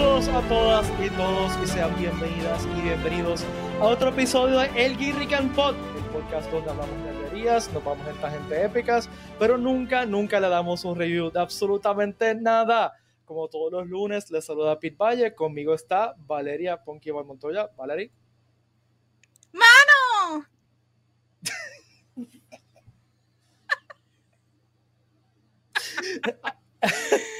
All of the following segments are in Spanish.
Saludos a todas y todos y sean bienvenidas y bienvenidos a otro episodio de El Guirrican Pod, el podcast donde hablamos de herrerías, nos vamos a gente épicas, pero nunca, nunca le damos un review de absolutamente nada. Como todos los lunes, les saluda Pete Valle, conmigo está Valeria Ponky Montoya. Valeria. ¡Mano!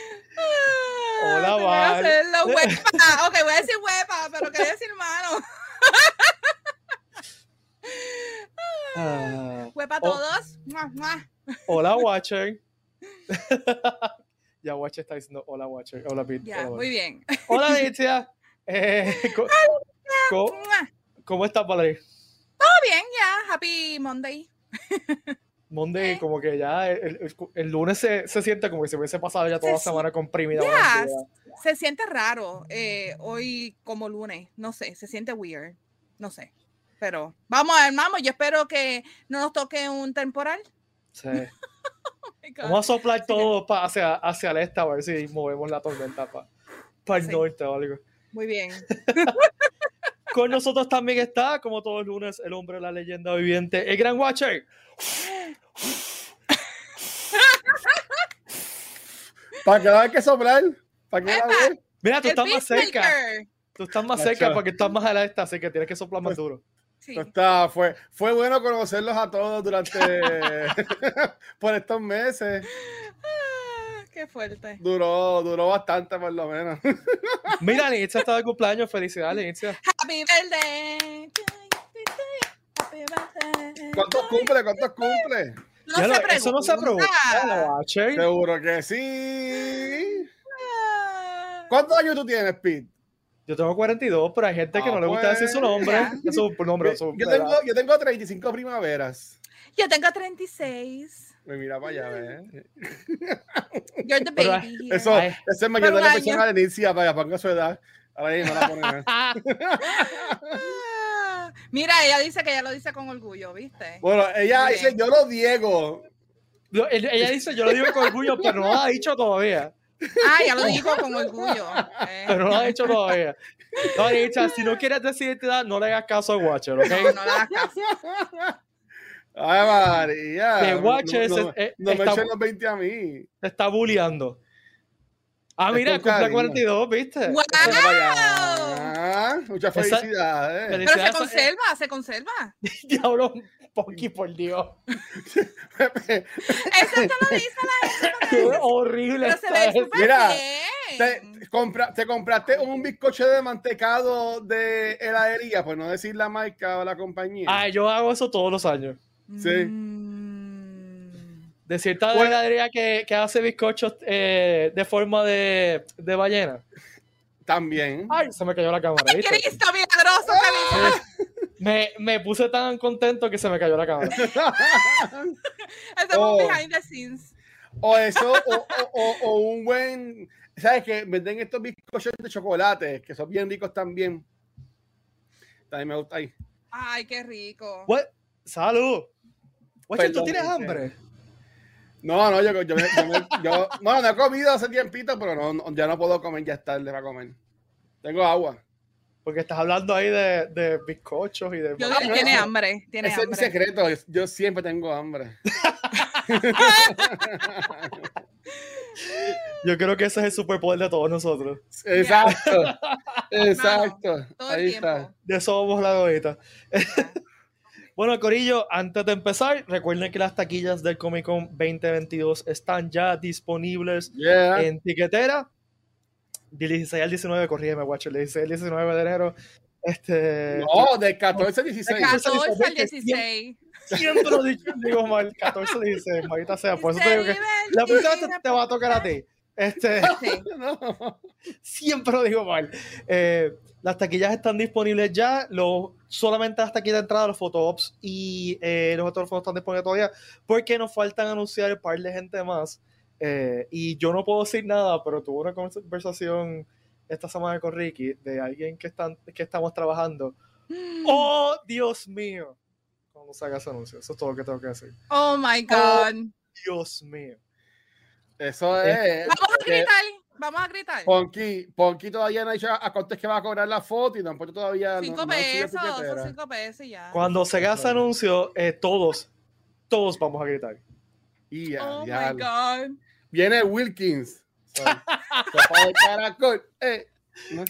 Hola, Voy a hacerlo, huepa. Ok, voy a decir huepa, pero quería decir mano. Ah. Huepa a todos. Hola, Watcher. ya Watcher está diciendo hola, Watcher. Hola, Pete. Ya, Hola, muy bien. Hola, Alicia. Eh, Mua. ¿Cómo estás, Valeria? Todo bien, ya. Happy Monday. Monday, Eh. como que ya el, el- el lunes se, se siente como que se hubiese pasado ya toda la Se- semana comprimida. Se siente raro eh, hoy como lunes. No sé, se siente weird. No sé. Pero vamos a ver, vamos. Yo espero que no nos toque un temporal. Sí. Oh. Vamos a soplar todo pa- hacia, hacia el este a ver si movemos la tormenta para el Sí. norte o algo. Muy bien. Con nosotros también está, como todos los lunes, el hombre de la leyenda viviente, el gran Watcher. ¿Para qué va a haber que soplar? ¿Para qué va a haber? Mira, tú estás más cerca. Tú estás más cerca porque estás más al este, así que tienes que soplar más Pues- duro. Sí. No está, fue, fue bueno conocerlos a todos durante por estos meses. Qué fuerte. Duró, duró bastante por lo menos. Mira, Nitza está de cumpleaños. Felicidades, Nitza. Happy birthday. Happy birthday. ¿Cuántos cumple? ¿Cuántos cumple? No Ya se lo- eso no se pregunta. Seguro que sí. ¿Cuántos años tú tienes, Pete? Yo tengo 42, pero hay gente que Ah, no le gusta decir su pues, nombre. su nombre, su Yo tengo, yo tengo 35 primaveras. Yo tengo 36. Me mira para allá, ¿ves? You're the baby. Eso, Ay. ese es mayor de la persona de inicia para que ponga su edad. Ahora ahí no la ponen. Ah. Mira, ella dice que ella lo dice con orgullo, ¿viste? Bueno, ella dice, yo lo Diego. Ella dice, yo lo digo con orgullo, pero no lo ha dicho todavía. Ah, ya lo dijo con orgullo. Eh, Pero no lo ha dicho todavía. No, Nitza, si no quieres decir tu edad, no le hagas caso a Watcher, ¿ok? No, no le hagas caso. Ay, María. Que no- Watcher no, no, eh, no me está- echen los 20 a mí. Te está bulleando. Ah, Es mira, cumple cariño. 42, ¿viste? ¡Wow! Muchas Esa- felicidades. Pero se Felicidades. conserva, se conserva. Diablo, Ponky, por Dios. Eso te lo dice la gente. Qué horrible Pero se está ve súper Mira, bien. te, compra- te compraste un bizcocho de mantecado de heladería, por no decir la marca o la compañía. Ah, yo hago eso todos los años. Sí. Mm. De cierta Bueno. heladería que, que hace bizcochos eh, de forma de, de ballena. También. Ay, se me cayó la cámara, ¿viste? Cristo milagroso vino. Me, me puse tan contento que se me cayó la cámara. Hacemos Oh. behind the scenes. O eso, o, o- o- o un buen. ¿Sabes que Venden estos bizcochos de chocolate, que son bien ricos también. También me gusta ahí. Ay, qué rico. What? Salud. Oye, ¿tú tienes hambre? No, no, yo, yo, me- yo, me- yo- no, no he comido hace tiempito, pero no, no, ya no puedo comer, ya es tarde para comer. Tengo agua. Porque estás hablando ahí de, de bizcochos y de... Yo Ah, no, tiene eso- hambre, tiene Ese es mi hambre. secreto, yo, yo siempre tengo hambre. Yo creo que ese es el superpoder de todos nosotros. Exacto, exacto. Ahí está. De eso vamos la ahorita. Bueno, Corillo, antes de empezar, recuerden que las taquillas del Comic Con 2022 están ya disponibles Yeah. en tiquetera. Del 16 al 19, corrígeme, guacho, el 16 al 19 de enero. Este, No, de 14 a 16. De 14 al porque 16. siempre lo digo, digo mal, 14 al 16, maldita sea. Por eso te digo que la próxima vez te, te va a tocar a ti. Este, Sí. No. siempre lo digo mal. Eh, las taquillas están disponibles ya. Lo, solamente hasta aquí de entrada los photoops y eh, los otros fotos están disponibles todavía porque nos faltan anunciar un par de gente más. Eh, y yo no puedo decir nada, pero tuve una conversación esta semana con Ricky de alguien que, están, que estamos trabajando. ¡Oh, Dios mío! Cuando se haga ese anuncio. Eso es todo lo que tengo que decir. Oh my God. Dios mío. Eso es. Vamos a que- gritar. Vamos a gritar. Ponky, Ponky todavía no ha dicho a cuánto es que va a cobrar la foto y tampoco todavía. no- Cinco no sido pesos, son cinco pesos y ya. Cuando se haga ese anuncio, eh, todos, todos vamos a gritar. Y a Oh my diablo. God. Viene Wilkins. So, sopa de caracol. Eh, no.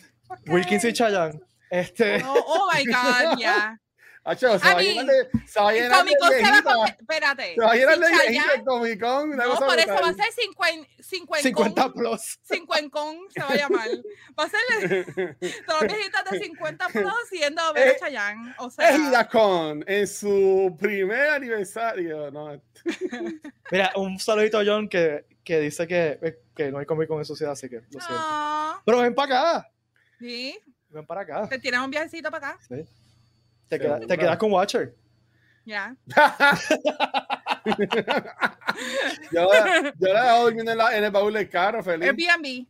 Wilkins y Chayanne. Este, Oh, oh my God, ya. Acho, se va a I llenar mean, de, se va a llenar de Con va viejita. comer- Espérate. Se va a llenar de viejita el Comic Con. No, por eso va a ser 50, 50, 50 plus. 50 se va a llamar. Va a ser todas las viejitas de 50 plus yendo a ver Eh, a Chayanne. O sea, Ejida Con en su primer aniversario. No, Mira, un saludito a John que, que dice que, que no hay Comic Con en su ciudad, así que lo siento. ah, Pero ven para acá. sí, Ven para acá. te tiras un viajecito para acá. Sí. Te, queda- te quedas con Watcher. Ya. yo, yo la dejo durmiendo en, la- en el baúl del carro, feliz. Airbnb.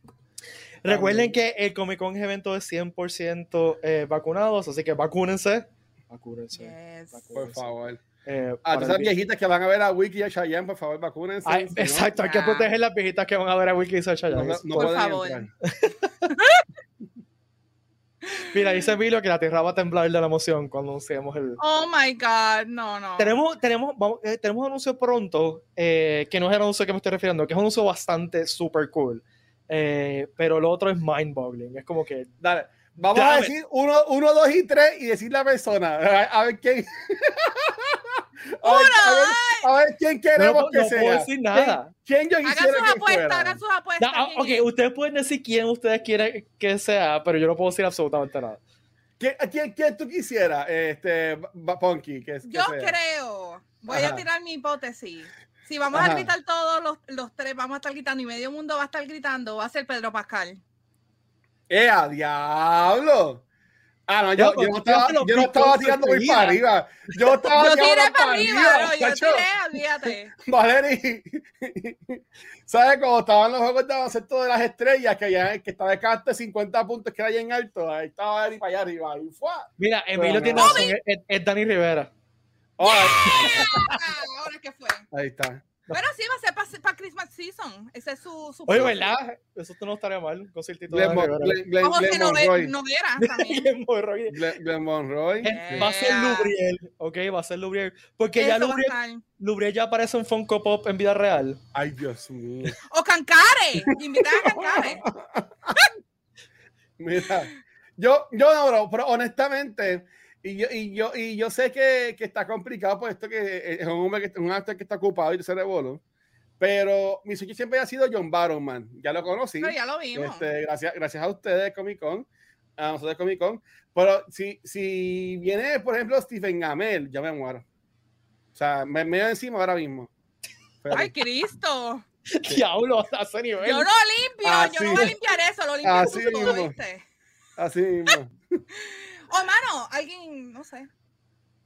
Recuerden que el Comic Con es evento de 100% eh, vacunados, así que vacúnense. Vacúnense. Yes. vacúnense. Por favor. Eh, A para todas bien- viejitas que van a ver a Wiki y a Cheyenne, por favor, vacúnense. Ay, no, exacto, hay que Ya. proteger las viejitas que van a ver a Wilkie y Sacha no, Chayanne. no Por favor. Mira, dice Emilio que la tierra va a temblar de la emoción cuando anunciemos el. Oh my God, no, no. Tenemos, tenemos, vamos, eh, tenemos un anuncio pronto, eh, que no es el anuncio que me estoy refiriendo, que es un anuncio bastante super cool. Eh, pero lo otro es mind boggling. Es como que. Dale. Vamos a decir uno, uno, dos y tres y decir la persona. A, a ver quién. a, ver, a, ver, a ver quién No, queremos no que puedo sea. decir nada. ¿Quién, quién yo Hagan quisiera sus apuestas, hagan sus apuestas. Da- ah, ¿quién ok, es? ustedes pueden decir quién ustedes quieren que sea, pero yo no puedo decir absolutamente nada. ¿Quién, a quién, quién tú quisieras, este, Ponky? Que, que Yo sea? creo, voy Ajá. a tirar mi hipótesis. Si vamos Ajá. a gritar todos los, los tres, vamos a estar gritando y medio mundo va a estar gritando, va a ser Pedro Pascal. ¡Eh, a diablo! Ah, no, yo, yo no tírate estaba, yo no estaba tirando muy para arriba. Yo estaba Yo tirando tiré para arriba, no, yo tiré, olvídate. Valerie, ¿sabes cómo estaban los juegos de baloncesto de las estrellas? Que, ya, que estaba de carte 50 puntos, que era ahí en alto. Ahí estaba Valerie para allá arriba. Y fue. Mira, Emilio tiene razón, es, Dani Rivera. Ah, Ah, ahora que fue. ahí está. Bueno, sí, va a ser para Christmas season. Ese es su. su Oye. ¿verdad? Eso no estaría mal. Un conciertito de Glenn, José. Noguera también. Glenn Monroy. Glenn, Monroy. Eh, Va a ser. Lubriel, ok, va a ser Lubriel. Porque ya Eso Lubriel. Lubriel ya aparece en Funko Pop en vida real. Ay, Dios mío. O Cancare. Invitar a Cancare. Mira, yo, yo no, bro, pero honestamente, y yo, y yo, y yo sé que, que está complicado por esto que es un hombre que un actor que está ocupado y se revoló, pero mi sueño siempre ha sido John Barrowman, ya lo conocí, Pero ya lo vimos. este, gracias, gracias a ustedes Comic Con, a nosotros Comic Con, pero si, si viene, por ejemplo, Stephen Amell, yo me muero. O sea, me me encima ahora mismo. Pero- Ay, Cristo. Diablo, a ese nivel. Yo no limpio, Así yo no voy a limpiar eso, lo limpio Así tú, mismo. ¿viste? así mismo. O mano, alguien, no sé,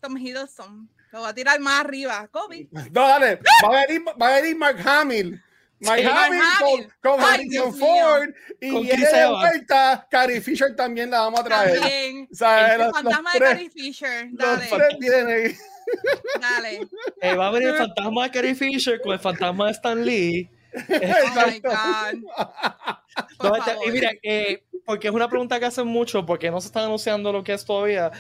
Tom Hiddleston, lo va a tirar más arriba, Kobe. No, dale, va a venir, va a venir Mark Hamill. Mark Sí, Hamill Mark con, Hamill. con Ay, Harrison Dios mío. Ford y Con viene de vuelta. Carrie Fisher también la vamos a traer. También. O sea, El los, los fantasma de tres, Carrie Fisher, dale, dale. Eh, va a venir el fantasma de Carrie Fisher con el fantasma de Stan Lee. Oh my God. Por No, favor. y mira, eh, porque es una pregunta que hacen mucho, porque no se está anunciando lo que es todavía.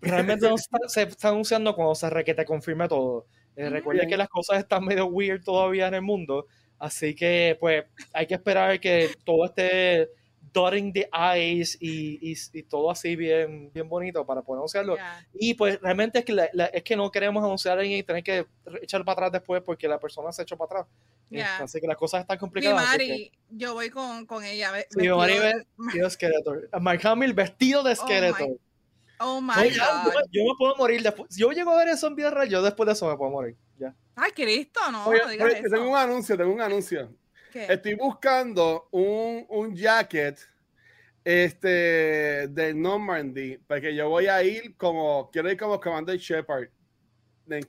Realmente no se está, se está anunciando cuando se requete confirme todo. Eh, recuerden Bien. que las cosas están medio weird todavía en el mundo, así que pues hay que esperar que todo esté dotting the eyes y, y- y todo así bien, bien bonito para poder anunciarlo. Ya. Y pues realmente es que, la- la- es que no queremos anunciar y tener que echar para atrás después porque la persona se echó para atrás. Este, Así que las cosas están Mi complicadas. que- Mari, yo voy con, con ella. Sí, mi Mari de- ve- vestido de Skeletor. Mark Hamill vestido de my Skeletor. Oh my No, ya, yo, God. yo me puedo morir después. Si yo llego a ver eso en vida real, yo después de eso me puedo morir. Ya. Ay, Cristo, no, Oye, no digas oye, tengo eso. un anuncio, tengo un anuncio. ¿Qué? Estoy buscando un, un jacket este, de Normandy, porque yo voy a ir como, quiero ir como Commander Shepard.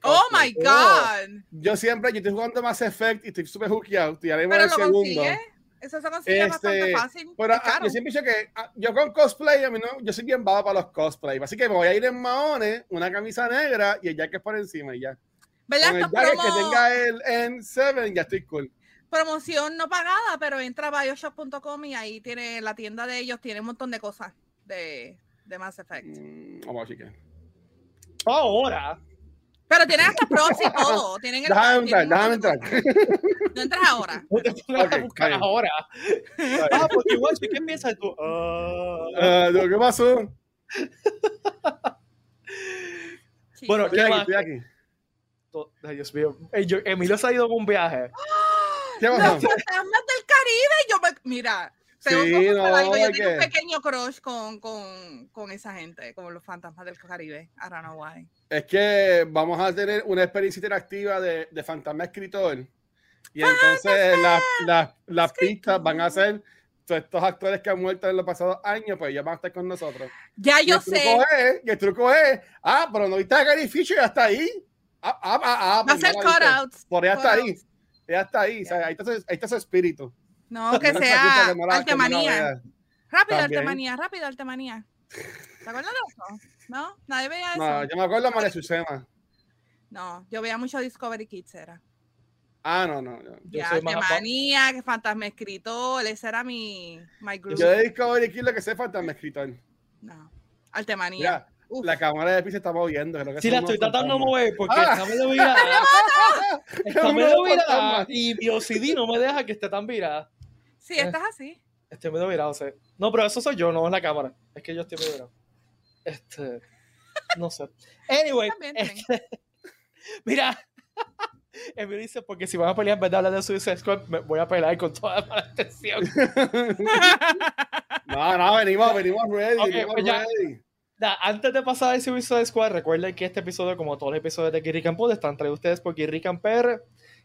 Oh my God. Yo siempre, yo estoy jugando Mass Effect y estoy súper hookeado. Pero el lo segundo. consigue. Eso se consigue Este, bastante fácil. Pero es ah, yo siempre he dicho que ah, yo con cosplay, a mí no, yo soy bien baba para los cosplay. Así que me voy a ir en maones, una camisa negra y el jacket por encima y ya. ¿Verdad? Con el jacket que promos- tenga el N7 ya estoy cool. Promoción no pagada, pero entra a bioshock.com y ahí tiene la tienda de ellos, tiene un montón de cosas de, de Mass Effect. Mm, vamos a chequear. Ahora. Pero tienen hasta props y todo. Tienen el, Déjame entrar, tienen déjame entrar. de cosas. No entras ahora. No te Ok, a buscar ahora. Ah, porque igual, ¿qué piensas tú? Ah. Ah, digo, ¿Qué pasó? Bueno, Estoy ¿Qué aquí, estoy aquí. Dios mío. Emilio se ha ido con un viaje. ¿Qué Los fantasmas del Caribe. Yo me, mira, tengo Sí, que confesar no, algo, yo tengo un que- pequeño crush con, con, con esa gente, con los fantasmas del Caribe. I don't know why. Es que vamos a tener una experiencia interactiva de, de fantasma escritor. Y entonces las, las, las pistas van a ser todos estos actores que han muerto en los pasados años, pues ellos van a estar con nosotros. Ya Y yo el sé. truco es, y el truco es, ah, pero no viste a Gary Fisher, ya está ahí. Ah, ah, ah, ah, Va a pues ser cutouts. Por ella está ahí. Ella está ahí. sea, ahí, está su, ahí está su espíritu. No, que sea no la- que. Rápido, También. Artemanía, rápido, Artemanía. ¿Te acuerdas de eso? ¿No? Nadie veía eso. No, yo me acuerdo de María Susema. No, yo veía mucho Discovery Kids, era. Ah, no, no. no. Yo Ya, que Fantasma Escritor, ese era mi my group. Yo de Discovery Kids lo que sé es fantasma escritor. No, Artemanía. Uf. la cámara de piso se está moviendo. Creo que Sí, la estoy tratando de mover porque Ah. está medio virada. Está medio virada y mi OCD no me deja que esté tan virada. Sí, estás así. Estoy medio virado, o sea. No, pero eso soy yo, no es la cámara. Es que yo estoy medio virado. Este. No sé. Anyway, este, mira. Emilio dice, porque si van a pelear en vez de hablar de Suicide Squad, me voy a pelear con toda la atención. No, no, venimos, venimos ready. Ok, venimos pues ya. ready. Nada, antes de pasar al Suicide Squad, recuerden que este episodio, como todos los episodios de Kirrican Pod, están traídos ustedes por Kirrican PR,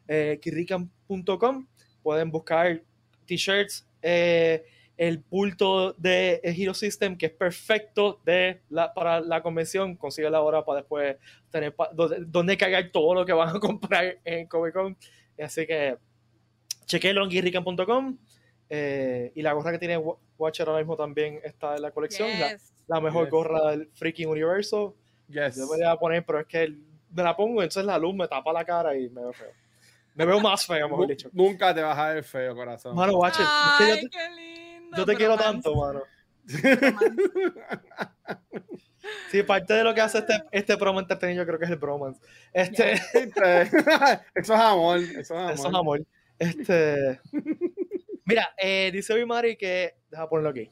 eh, kirrican.com. Pueden buscar t-shirts, eh, el bulto de Hero System, que es perfecto de para la convención. Consigue la hora para después tener donde, donde todo lo que van a comprar en Comic. Así que chequenlo en kirrican.com. eh, y la gorra que tiene Wa- Watcher ahora mismo también está en la colección. Yes. la mejor Yes. gorra del freaking universo. Yes. Yo me voy a poner, pero es que me la pongo, entonces la luz me tapa la cara y me veo feo. Me veo más feo, mejor dicho. Nunca te vas a ver feo, corazón. Mano, guache, es que Ay, yo te, qué lindo. yo te quiero tanto, mano. Sí, parte de lo que hace este, este promo entretenido, yo creo que es el bromance. Este, eso es amor. Eso es amor. eso es amor. Este. Mira, eh, dice hoy Mari que. Deja ponerlo aquí.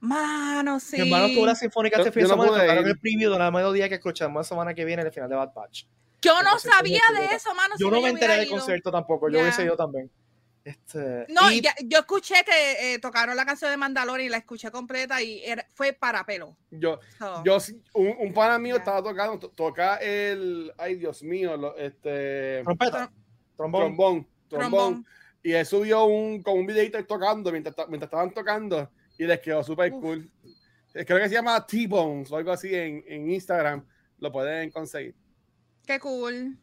Mano, sí. Mi hermano tuvo la sinfónica Yo- este fin de semana. Tocaron el preview de la melodía que escuchamos la semana que viene, en el final de Bad Batch. Yo no Entonces, sabía de eso, mano. si Yo no me enteré del concierto tampoco, yo hubiese ido también. Este, No, y- ya- yo escuché que eh, tocaron la canción de Mandalorian y la escuché completa y era- fue para pelo. Yo, So, yo, sí- un, un pana mío Ya. estaba tocando, to- toca el, ay Dios mío, lo- este, trompeta, trombón. trombón, trombón, trombón. y él subió un, con un videito tocando mientras, mientras estaban tocando y les quedó súper cool. Eh, Creo que se llama T-Bones o algo así en, en Instagram, lo pueden conseguir. Qué cool.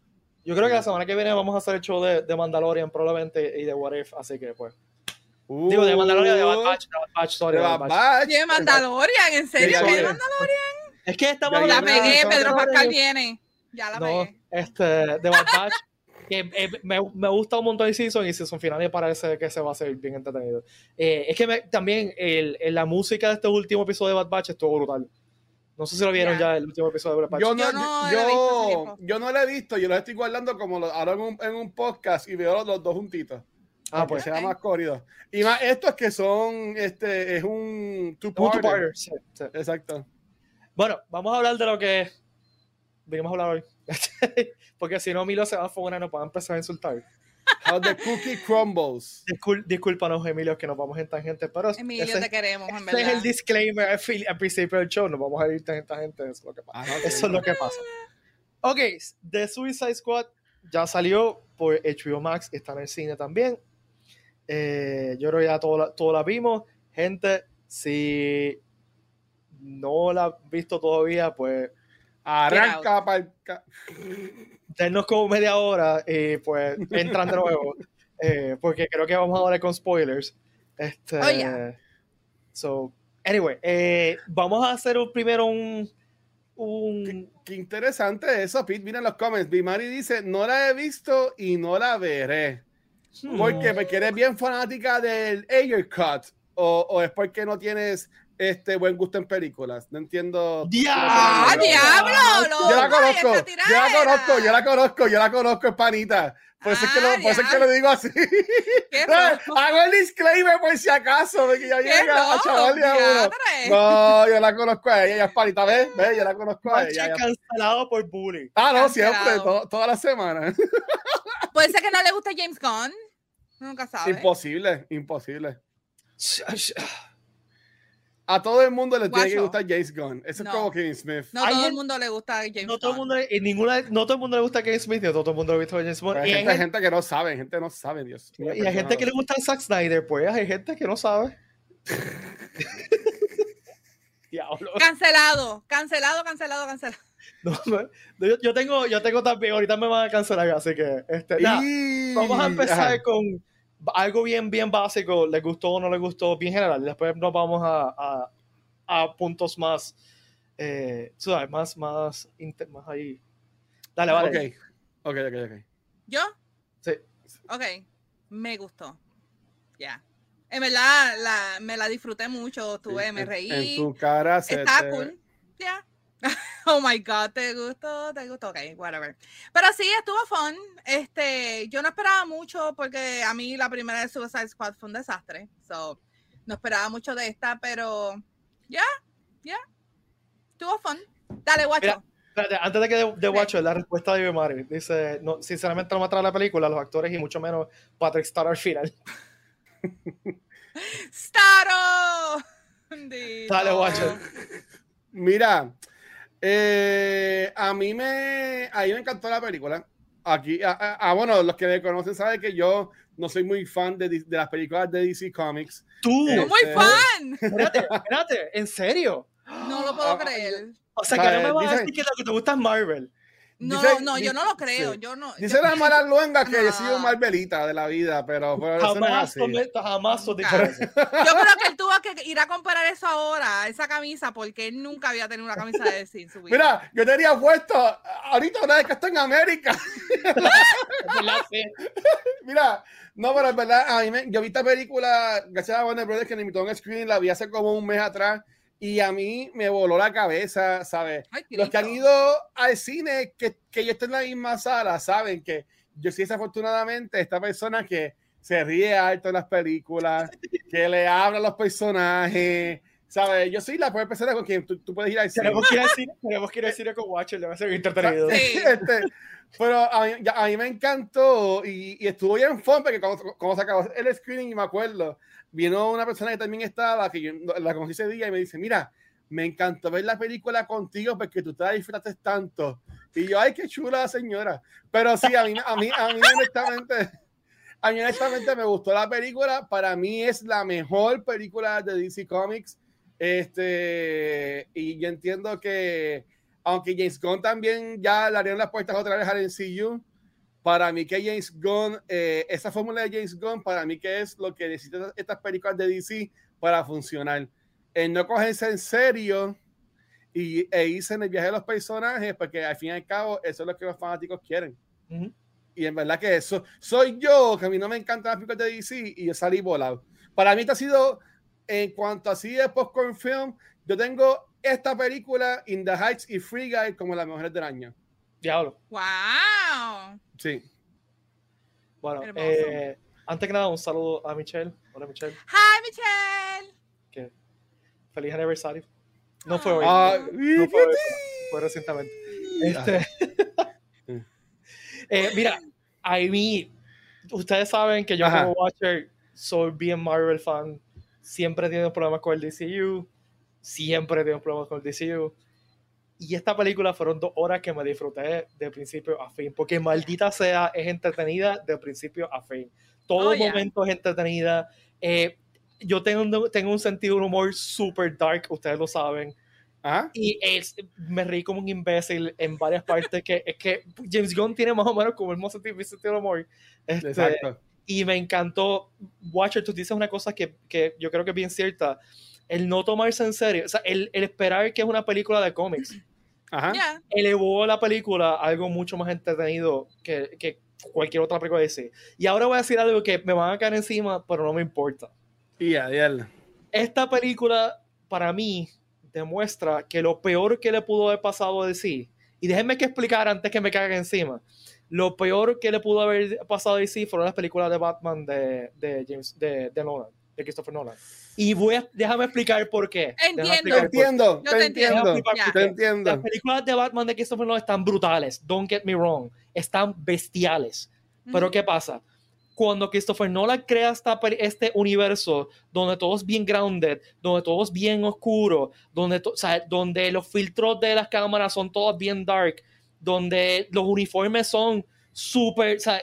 Yo creo que la semana que viene vamos a hacer el show de, de Mandalorian probablemente y de What If, así que pues. Digo, de Mandalorian, de Bad Batch, de Bad Batch, sorry, Uh, De de Bad Batch. Sí, Mandalorian, ¿en serio? ¿Qué viene. Mandalorian? Es que estamos Ya La de pegué, Pedro. Pascal viene. Ya la No, pegué. este, de Bad Batch. Que eh, me, me gusta un montón el season y season final me parece que se va a hacer bien entretenido. Eh, es que me- también el, el- la música de este último episodio de Bad Batch estuvo brutal. No sé si lo vieron Ya. ya el último episodio de Bad Batch. Yo no, Yo no yo, yo no la he visto, yo lo estoy guardando como lo, ahora en un, en un podcast y veo los, los dos juntitos. ah, pues. sea más corrido. Y más estos que son, este, es un two two-parter, parter. sí, sí. Exacto. Bueno, vamos a hablar de lo que vinimos a hablar hoy. Porque si no, Milo se va a fugar y nos va a empezar a insultar. How the cookie crumbles. Discul discúlpanos, Emilio, que nos vamos en tangente, pero Emilio, ese, te queremos, en ese verdad. es el disclaimer al, principio del show. Nos vamos a ir en tangente, eso es lo que pasa. Ah, ok. Eso es lo que pasa. Ok, The Suicide Squad ya salió por HBO Max, está en el cine también. Eh, yo creo que ya todos la, todos la vimos. Gente, si no la han visto todavía, pues Arranca para el... ca- denos como media hora y pues entran de nuevo. eh, porque creo que vamos a hablar con spoilers. Este, Oh, yeah. So, anyway, eh, vamos a hacer un- primero un, un Qué interesante eso, Pete. Mira en los comments. Bimari dice, no la he visto y no la veré. Hmm. ¿Por qué? Porque eres bien fanática del Ayer Cut o, o es porque no tienes este buen gusto en películas. No entiendo. ¡Ah, Diablo! diablo! Yo la conozco, yo la conozco, yo la conozco, yo la conozco, es panita. Por eso, es, que lo, Ah, por eso es que diablo. lo digo así. ¡Qué No, Hago el disclaimer por si acaso, de que ya ¡Qué llega a chaval de a uno. No, yo la conozco a ella, ella es panita, ¿ves? ¿Ves? Yo la conozco a ella- cancelado por bullying. Ah, no, Cancelado. siempre, to- todas las semanas. Puede ser que no le guste James Gunn. Nunca sabe. Imposible, imposible. A todo el mundo le tiene que gustar James Gunn. Eso No. es como Kevin Smith. No todo el mundo le gusta James No todo, el Gunn. mundo, y ninguna, no todo el mundo le gusta Kevin Smith, no todo el mundo le gusta James Bond. Hay hay, gente, que no sabe, gente no sabe, Dios mío. y hay gente que le gusta Zack Snyder, pues hay gente que no sabe. Diablo. Cancelado, cancelado, cancelado, cancelado. No, no, yo, yo tengo, yo tengo también, ahorita me van a cancelar, así que este, nada, vamos a empezar Ajá. con algo bien, bien básico, les gustó o no les gustó, bien general. Después nos vamos a, a, a puntos más, eh, sabes, más, más, más ahí. Dale, vale. Ok, ok, ok, ok. ¿Yo? Sí. Ok, me gustó. Ya. En verdad, la, me la disfruté mucho, estuve, Sí, me reí. En tu cara se Está te- cool. Ya. Oh my god, ¿te gustó? ¿Te gustó? Ok, whatever. Pero sí, estuvo fun. Este, yo no esperaba mucho porque a mí la primera de Suicide Squad fue un desastre. So, no esperaba mucho de esta, pero ya, ya. Estuvo fun. Dale, guacho. Antes de que de, de. Watcher, la respuesta de Mari dice, no, sinceramente no me atrae la película, los actores y mucho menos Patrick Star al final. ¡Staro! Dale, Watcher. Mira, eh, a mí me, a mí me encantó la película. Aquí, ah, bueno, los que me conocen saben que yo no soy muy fan de, de las películas de DC Comics. Tú, Eh, ¡Muy Este- fan! espérate, espérate, ¿en serio? No lo puedo Ah, creer. O sea, que no me vas a decir que lo que te gusta es Marvel. No, Dice- no, yo no lo creo. sí. Yo no. Dice yo- las malas luengas que he sido. Marvelita de la vida, pero, pero eso no es Jamás, así. jamás Nunca. eso. Yo creo que él tuvo que ir a comprar eso ahora, esa camisa, porque él nunca había tenido una camisa de en su vida. Mira, yo tenía puesto ahorita una vez que estoy en América. Es verdad, sí. Mira, no, pero es verdad, a mí me- yo vi esta película, gracias a Warner Brothers, que me invitó a un screen, la vi hace como un mes atrás, y a mí me voló la cabeza, ¿sabes? Ay, Los que han ido al cine, que, que yo estoy en la misma sala, saben que yo sí desafortunadamente esta persona que se ríe alto en las películas, que le habla a los personajes, ¿sabes? Yo soy la primera persona con quien tú, tú puedes ir al cine. Tenemos que ir al cine, tenemos que ir al cine con Watcher, debe ser entretenido. Sí. Este, pero a mí, a mí me encantó y, y estuvo bien fun porque cuando, cuando se acabó el screening, y me acuerdo, vino una persona que también estaba, que yo la conocí ese día y me dice, mira, me encantó ver la película contigo porque tú te la disfrutaste tanto. Y yo, ay, qué chula la señora. Pero sí, a mí, a mí, a mí honestamente, a mí honestamente me gustó la película. Para mí es la mejor película de DC Comics. Este, y yo entiendo que, aunque James Gunn también ya le abrieron las puertas otra vez al MCU, para mí que James Gunn, eh, esa fórmula de James Gunn, para mí que es lo que necesitan estas películas de DC para funcionar. El no cogerse en serio y, e irse en el viaje de los personajes, porque al fin y al cabo eso es lo que los fanáticos quieren. Y en verdad que eso soy yo, que a mí no me encantan las películas de DC y yo salí volado. Para mí, esto ha sido, en cuanto a así de popcorn film, yo tengo esta película, In the Heights y Free Guy, como las mejores del año. Diablo. ¡Wow! Sí. Bueno, eh, antes que nada, un saludo a Michelle. Hola, Michelle. ¡Hi, Michelle! Que feliz aniversario. No fue hoy. Ah, no fue hoy, fue recientemente. Este, eh, mira, a mí, ustedes saben que yo Ajá. como Watcher soy bien Marvel fan. Siempre he tenido problemas con el DCU. Siempre he tenido problemas con el DCU. Y esta película fueron dos horas que me disfruté de principio a fin. Porque maldita sea, es entretenida de principio a fin. Todo Oh, yeah. momento es entretenida. Eh, yo tengo, un- tengo un sentido de humor super dark, ustedes lo saben. Ajá. Y es, me reí como un imbécil en varias partes que es que James Gunn tiene más o menos como el mismo sentido, mi sentido de humor. Este, Exacto. y me encantó. Watcher, tú dices una cosa que, que yo creo que es bien cierta. El no tomarse en serio, o sea, el, el esperar que es una película de cómics, Ajá. Ya. elevó la película a algo mucho más entretenido que, que cualquier otra película de DC. Y ahora voy a decir algo que me van a caer encima, pero no me importa. Y a diablo. Esta película, para mí, demuestra que lo peor que le pudo haber pasado a DC, y déjenme que explicar antes que me caigan encima, lo peor que le pudo haber pasado a DC fueron las películas de Batman de, de James, de, de Nolan, de Christopher Nolan. Y voy a, déjame explicar por qué. Entiendo. Explicar por entiendo, Yo te entiendo. Te Las entiendo. Las películas de Batman de Christopher Nolan están brutales, don't get me wrong, están bestiales. Pero Ujú. ¿qué pasa? Cuando Christopher Nolan crea esta, este universo donde todo es bien grounded, donde todo es bien oscuro, donde, to- o sea, donde los filtros de las cámaras son todos bien dark, donde los uniformes son súper, o sea,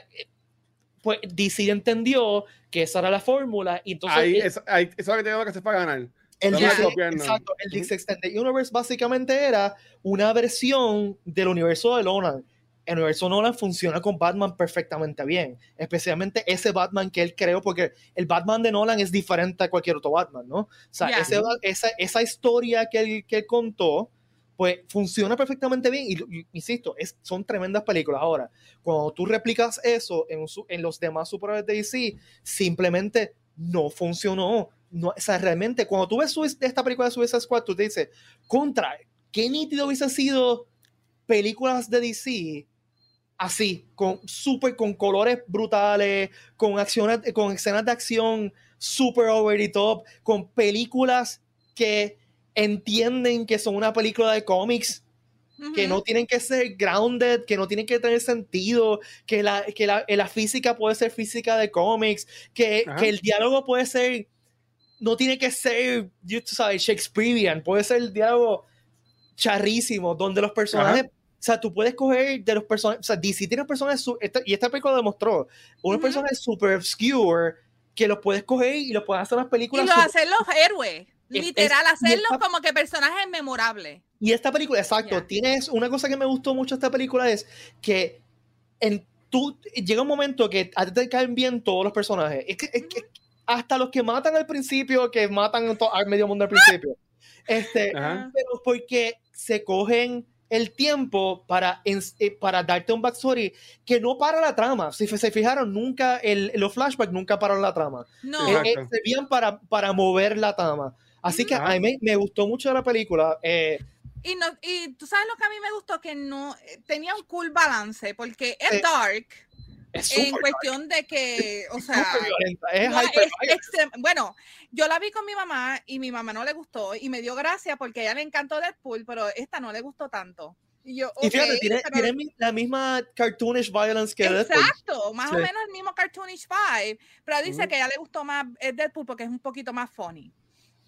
pues DC entendió que esa era la fórmula y entonces Ahí, el- es, ahí, eso es lo que tengo que hacer para ganar. el No DC, exacto, el. DC Extended Universe básicamente era una versión del universo de Nolan. El universo Nolan funciona con Batman perfectamente bien, especialmente ese Batman que él creó, porque el Batman de Nolan es diferente a cualquier otro Batman, ¿no? O sea, ese ba- esa, esa historia que él, que él contó, pues funciona perfectamente bien. Y, y- insisto, es, son tremendas películas. Ahora, cuando tú replicas eso en, su- en los demás superhéroes de DC, simplemente no funcionó. No, o sea, realmente, cuando tú ves Suis- esta película de Suicide Squad, tú te dices, contra, qué nítido hubiese sido películas de DC así, con super, con colores brutales, con acciones, con escenas de acción super over the top, con películas que entienden que son una película de cómics que Ujú. no tienen que ser grounded, que no tienen que tener sentido, que la, que la, la física puede ser física de cómics, que, Ajá. que el diálogo puede ser, no tiene que ser, you sabes, Shakespearean, puede ser el diálogo charrísimo, donde los personajes, o sea, tú puedes coger de los personajes, o sea, DC tiene personajes, esta- y esta película demostró, unos personajes super obscure, que los puedes coger y los puedes hacer Y películas los super- hacer los héroes. Literal, es- hacerlos esta- como que personajes memorables. Y esta película, exacto, Ya. tienes una cosa que me gustó mucho de esta película es que en tú llega un momento que a ti te caen bien todos los personajes. Es que, es que hasta los que matan al principio, que matan al medio mundo al principio. Este, Ajá. pero porque se cogen el tiempo para, eh, para darte un backstory que no para la trama. Si se fijaron, nunca el, los flashbacks nunca pararon la trama. No. Eh, eh, servían para, para mover la trama. Así que Ajá. a mí me, gustó mucho la película. Eh, Y, no, y tú sabes lo que a mí me gustó, que no eh, tenía un cool balance, porque es Eh, dark es en cuestión de que, o sea, es no, es bueno, yo la vi con mi mamá y mi mamá no le gustó y me dio gracia porque a ella le encantó Deadpool, pero esta no le gustó tanto. Y yo, Y fíjate, tiene, pero- tiene la misma cartoonish violence que Deadpool. Exacto, más o Sí. menos el mismo cartoonish vibe, pero dice que a ella le gustó más eh, Deadpool porque es un poquito más funny.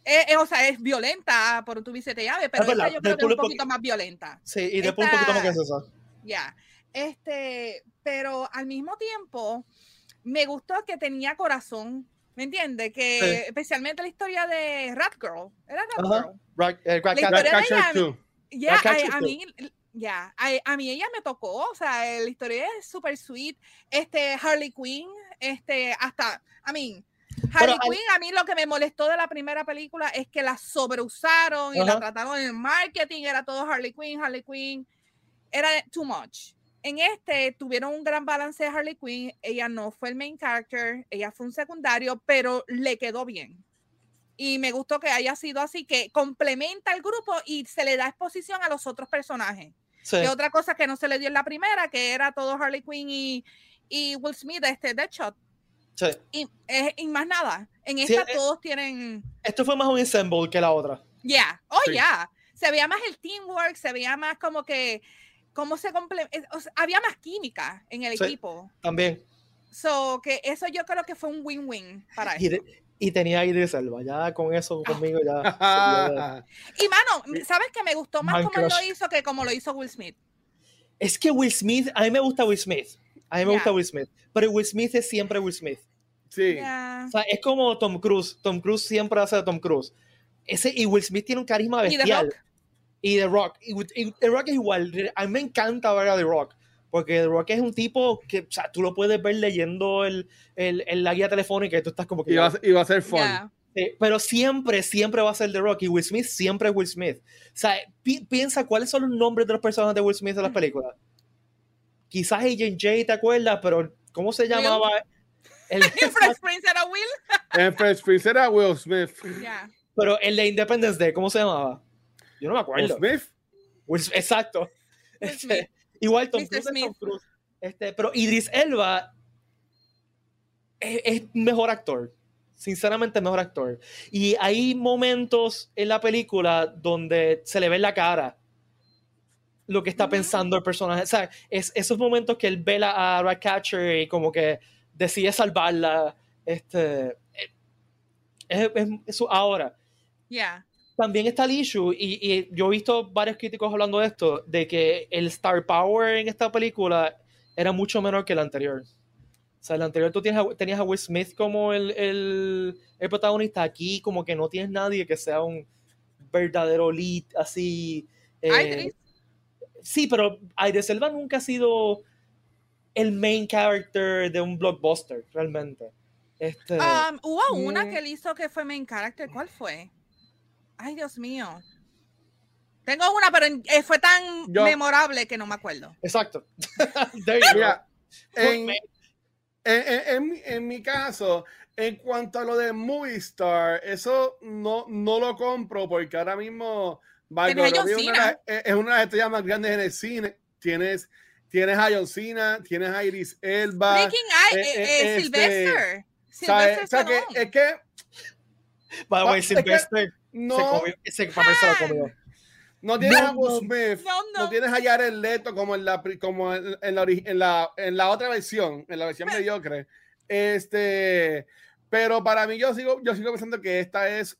Eh, eh, o sea, es violenta por tu te llave, pero verdad, esta yo creo que es es un poquito más violenta. Sí, y después un poquito más que Esta- eso. Ya. Este, pero al mismo tiempo me gustó que tenía corazón. ¿Me entiendes? Que Sí. especialmente la historia de Rat Girl. ¿Era Rat Ajá. Girl? Rat- eh, Rat La Cat- historia de Ratcatcher ella- 2. Ya, Ratcatcher a, a mí, ya, a, a mí ella me tocó, o sea, la historia es súper sweet. Este, Harley Quinn, este, hasta, I mean, Harley Quinn, a mí lo que me molestó de la primera película es que la sobreusaron y la Ajá. trataron en marketing, era todo Harley Quinn, Harley Quinn, era too much. En este tuvieron un gran balance de Harley Quinn, ella no fue el main character, ella fue un secundario, pero le quedó bien. Y me gustó que haya sido así, que complementa al grupo y se le da exposición a los otros personajes. sí. Que otra cosa que no se le dio en la primera, que era todo Harley Quinn y, y Will Smith, este Deadshot. Sí. Y, eh, y más nada. En Sí, esta eh, todos tienen. Esto fue más un ensemble que la otra. Ya, oh, Sí. ya. Se veía más el teamwork, se veía más como que. Cómo se comple- eh, o sea, había más química en el Sí. equipo. También. So, que eso yo creo que fue un win-win para Y, esto. y tenía a Idris Elba. Ya con eso conmigo ya. ya- Y mano, ¿sabes que me gustó más Man como él lo hizo que como lo hizo Will Smith? Es que Will Smith, a mí me gusta Will Smith. A mí me gusta Will Smith. Pero Will Smith es siempre Will Smith. Sí. Ya. O sea, es como Tom Cruise. Tom Cruise siempre hace a Tom Cruise. Ese, y Will Smith tiene un carisma Y The bestial. Rock. Y The Rock. Y, y The Rock es igual. A mí me encanta ver a The Rock. Porque The Rock es un tipo que, o sea, tú lo puedes ver leyendo el, el, el- la guía telefónica y tú estás como que... Y va, a ser- y va a ser fun. Eh, pero siempre, siempre va a ser The Rock. Y Will Smith siempre es Will Smith. O sea, pi- piensa cuáles son los nombres de los personajes de Will Smith en las películas. Quizás Agent J, ¿te acuerdas? Pero, ¿cómo se llamaba? El Fresh Prince era Will. El Fresh Prince era Will Smith. Yeah. Pero el de Independence Day, ¿cómo se llamaba? Yo no me acuerdo. Will Smith. Will- exacto. Will Este, igual Tom. Cruise Tom. Cruise. Este, pero Idris Elba es, es mejor actor. Sinceramente, mejor actor. Y hay momentos en la película donde se le ve en la cara lo que está pensando el personaje. O sea, es, esos momentos que él ve la- a Ratcatcher y como que decide salvarla. Este, es, es- eso ahora Yeah. también está el issue, y, y yo he visto varios críticos hablando de esto, de que el star power en esta película era mucho menor que el anterior. O sea, el anterior tú tienes a- tenías a Will Smith como el, el, el protagonista, aquí como que no tienes nadie que sea un verdadero lead así. eh. Sí, pero Idris Elba nunca ha sido el main character de un blockbuster, realmente. Este, Um, hubo una Mm. que él hizo que fue main character. ¿Cuál fue? Ay, Dios mío. Tengo una, pero eh, fue tan Yo- memorable que no me acuerdo. Exacto. Mira, en, Fue- en, en- en mi- en mi caso, en cuanto a lo de Movie Star, eso no, no lo compro porque ahora mismo Margot John Robbie es una, es de las estrellas más grandes en el cine. Tienes, tienes a John Cena, tienes a Iris Elba. Freaking I, eh, eh, eh, eh, este, Sylvester. Sylvester O sea, que, es que By the way, es que Sylvester no, se comió, ese papel se lo comió. no tienes No, a Will no. Smith. No, No, no. tienes a Jared Leto como en la como en, en la, en la en la otra versión, en la versión Pero- mediocre. Este, pero para mí yo sigo yo sigo pensando que esta es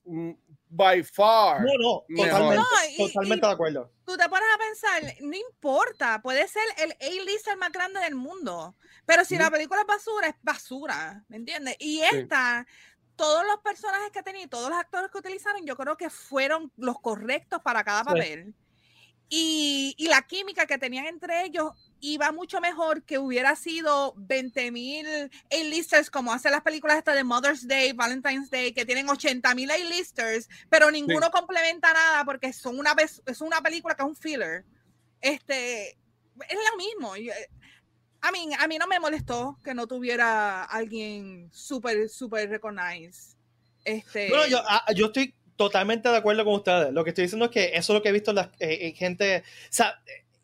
by far. No, no, totalmente, No, y- totalmente y- de acuerdo. Tú te pones a pensar, no importa, puede ser el A-lister más grande del mundo, pero si la película es basura, es basura, ¿me entiendes? Y esta, todos los personajes que tenía y todos los actores que utilizaron, yo creo que fueron los correctos para cada Sí. papel. Y, y la química que tenían entre ellos iba mucho mejor que hubiera sido 20 mil A-listers como hacen las películas estas de Mother's Day, Valentine's Day, que tienen 80 mil A-listers, pero ninguno complementa nada porque son una es una película que es un filler. Este, es lo mismo. eh, I mean, a mí no me molestó que no tuviera alguien súper, súper recognized. Este, No, yo, ah, yo estoy totalmente de acuerdo con ustedes. Lo que estoy diciendo es que eso es lo que he visto en la eh, eh, gente. O sea,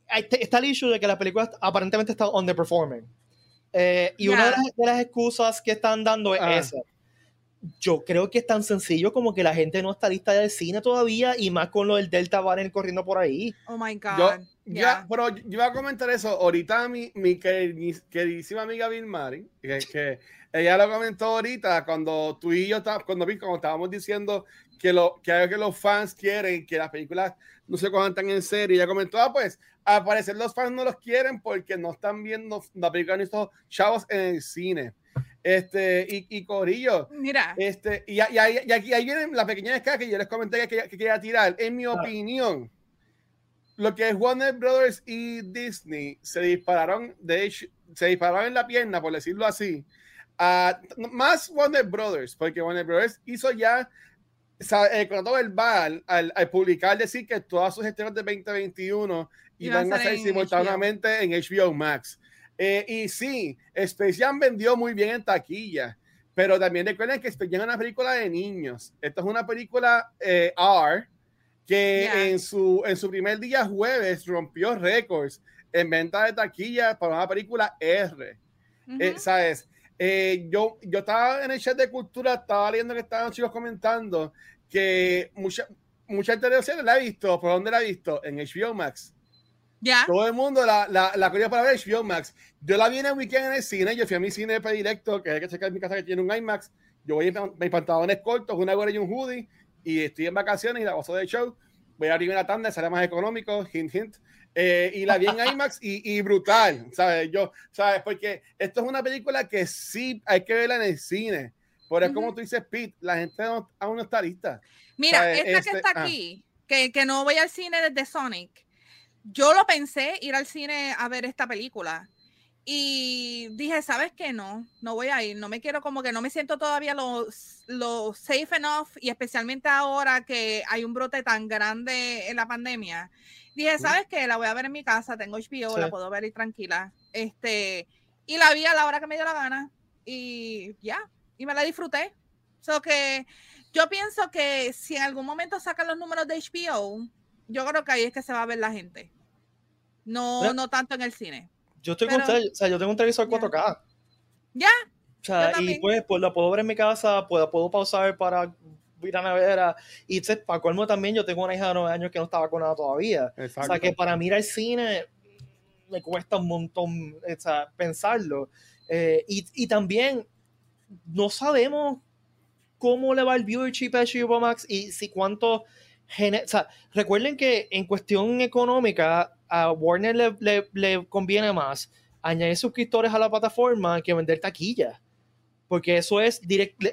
está el issue de que la película aparentemente está underperforming. Eh, y una de las, de las excusas que están dando es Ah. esa. Yo creo que es tan sencillo como que la gente no está lista del cine todavía y más con lo del Delta Variant corriendo por ahí. oh my God. Yo, yeah. ya, pero yo iba a comentar eso ahorita mi, mi queri- queridísima amiga Bill Mari, que, que ella lo comentó ahorita cuando tú y yo está- cuando, vi- cuando estábamos diciendo que lo que, que los fans quieren que las películas no se cojan tan en serio. Ella comentó, ah, pues al parecer los fans no los quieren porque no están viendo la película ni estos chavos en el cine. Este, y, y Corillo, Mira, este, y, y ahí, y aquí ahí vienen las pequeñas escalas que yo les comenté que, que, que quería tirar. En mi opinión, lo que es Warner Brothers y Disney se dispararon, de hecho, se dispararon en la pierna, por decirlo así. a- más Warner Brothers, porque Warner Brothers hizo ya el contrato verbal al, al publicar decir que todas sus gestiones de 2021 Iban iban a a ser ser en simultáneamente en HBO Max. Eh, y sí, Space Jam vendió muy bien en taquilla, pero también recuerden que Space Jam es una película de niños. Esta es una película eh, R que Ya. en, su, en su primer día jueves rompió récords en venta de taquilla para una película R. Eh, ujú. ¿Sabes? Eh, yo, yo estaba en el chat de cultura, estaba leyendo que estaban chicos comentando que mucha, mucha televisión la he visto. ¿Por dónde la he visto? En HBO Max. Ya. Todo el mundo la, la, la quería para ver HBO Max. Yo la vi en el weekend en el cine. Yo fui a mi cine predilecto, que el que checar en mi casa que tiene un IMAX. Yo voy en mis pantalones cortos, una gorra y un hoodie. Y estoy en vacaciones y la gozo de show. Voy a abrir una tanda, sale más económico, hint, hint. Eh, y la vi en IMAX y, y brutal, ¿sabes? Yo, ¿sabes? Porque esto es una película que sí hay que verla en el cine. Pero es como Ujú. tú dices, Pete, la gente no- aún no está lista. Mira, ¿sabes? esta Este, que está ah. aquí, que, que no voy al cine desde Sonic, yo lo pensé ir al cine a ver esta película. Y dije, ¿sabes qué? No, no voy a ir. No me quiero, como que no me siento todavía lo, lo safe enough. Y especialmente ahora que hay un brote tan grande en la pandemia. Dije, ¿sabes qué? La voy a ver en mi casa. Tengo HBO, la puedo ver y tranquila. Este, y la vi a la hora que me dio la gana. Y ya, y me la disfruté. So que yo pienso que si en algún momento sacan los números de HBO, yo creo que ahí es que se va a ver la gente. No, no tanto en el cine. Yo estoy con usted, o sea, yo tengo un televisor 4K. Ya. O sea, y pues, pues lo puedo ver en mi casa, puedo, puedo pausar para ir a la nevera. Y para colmo también, yo tengo una hija de 9 años que no está vacunada todavía. O sea, que para mí ir al cine me cuesta un montón o sea, pensarlo. Eh, y, y, también no sabemos cómo le va el viewership a HBO Max y si cuánto... O sea, recuerden que en cuestión económica a Warner le, le, conviene más añadir suscriptores a la plataforma que vender taquilla porque eso es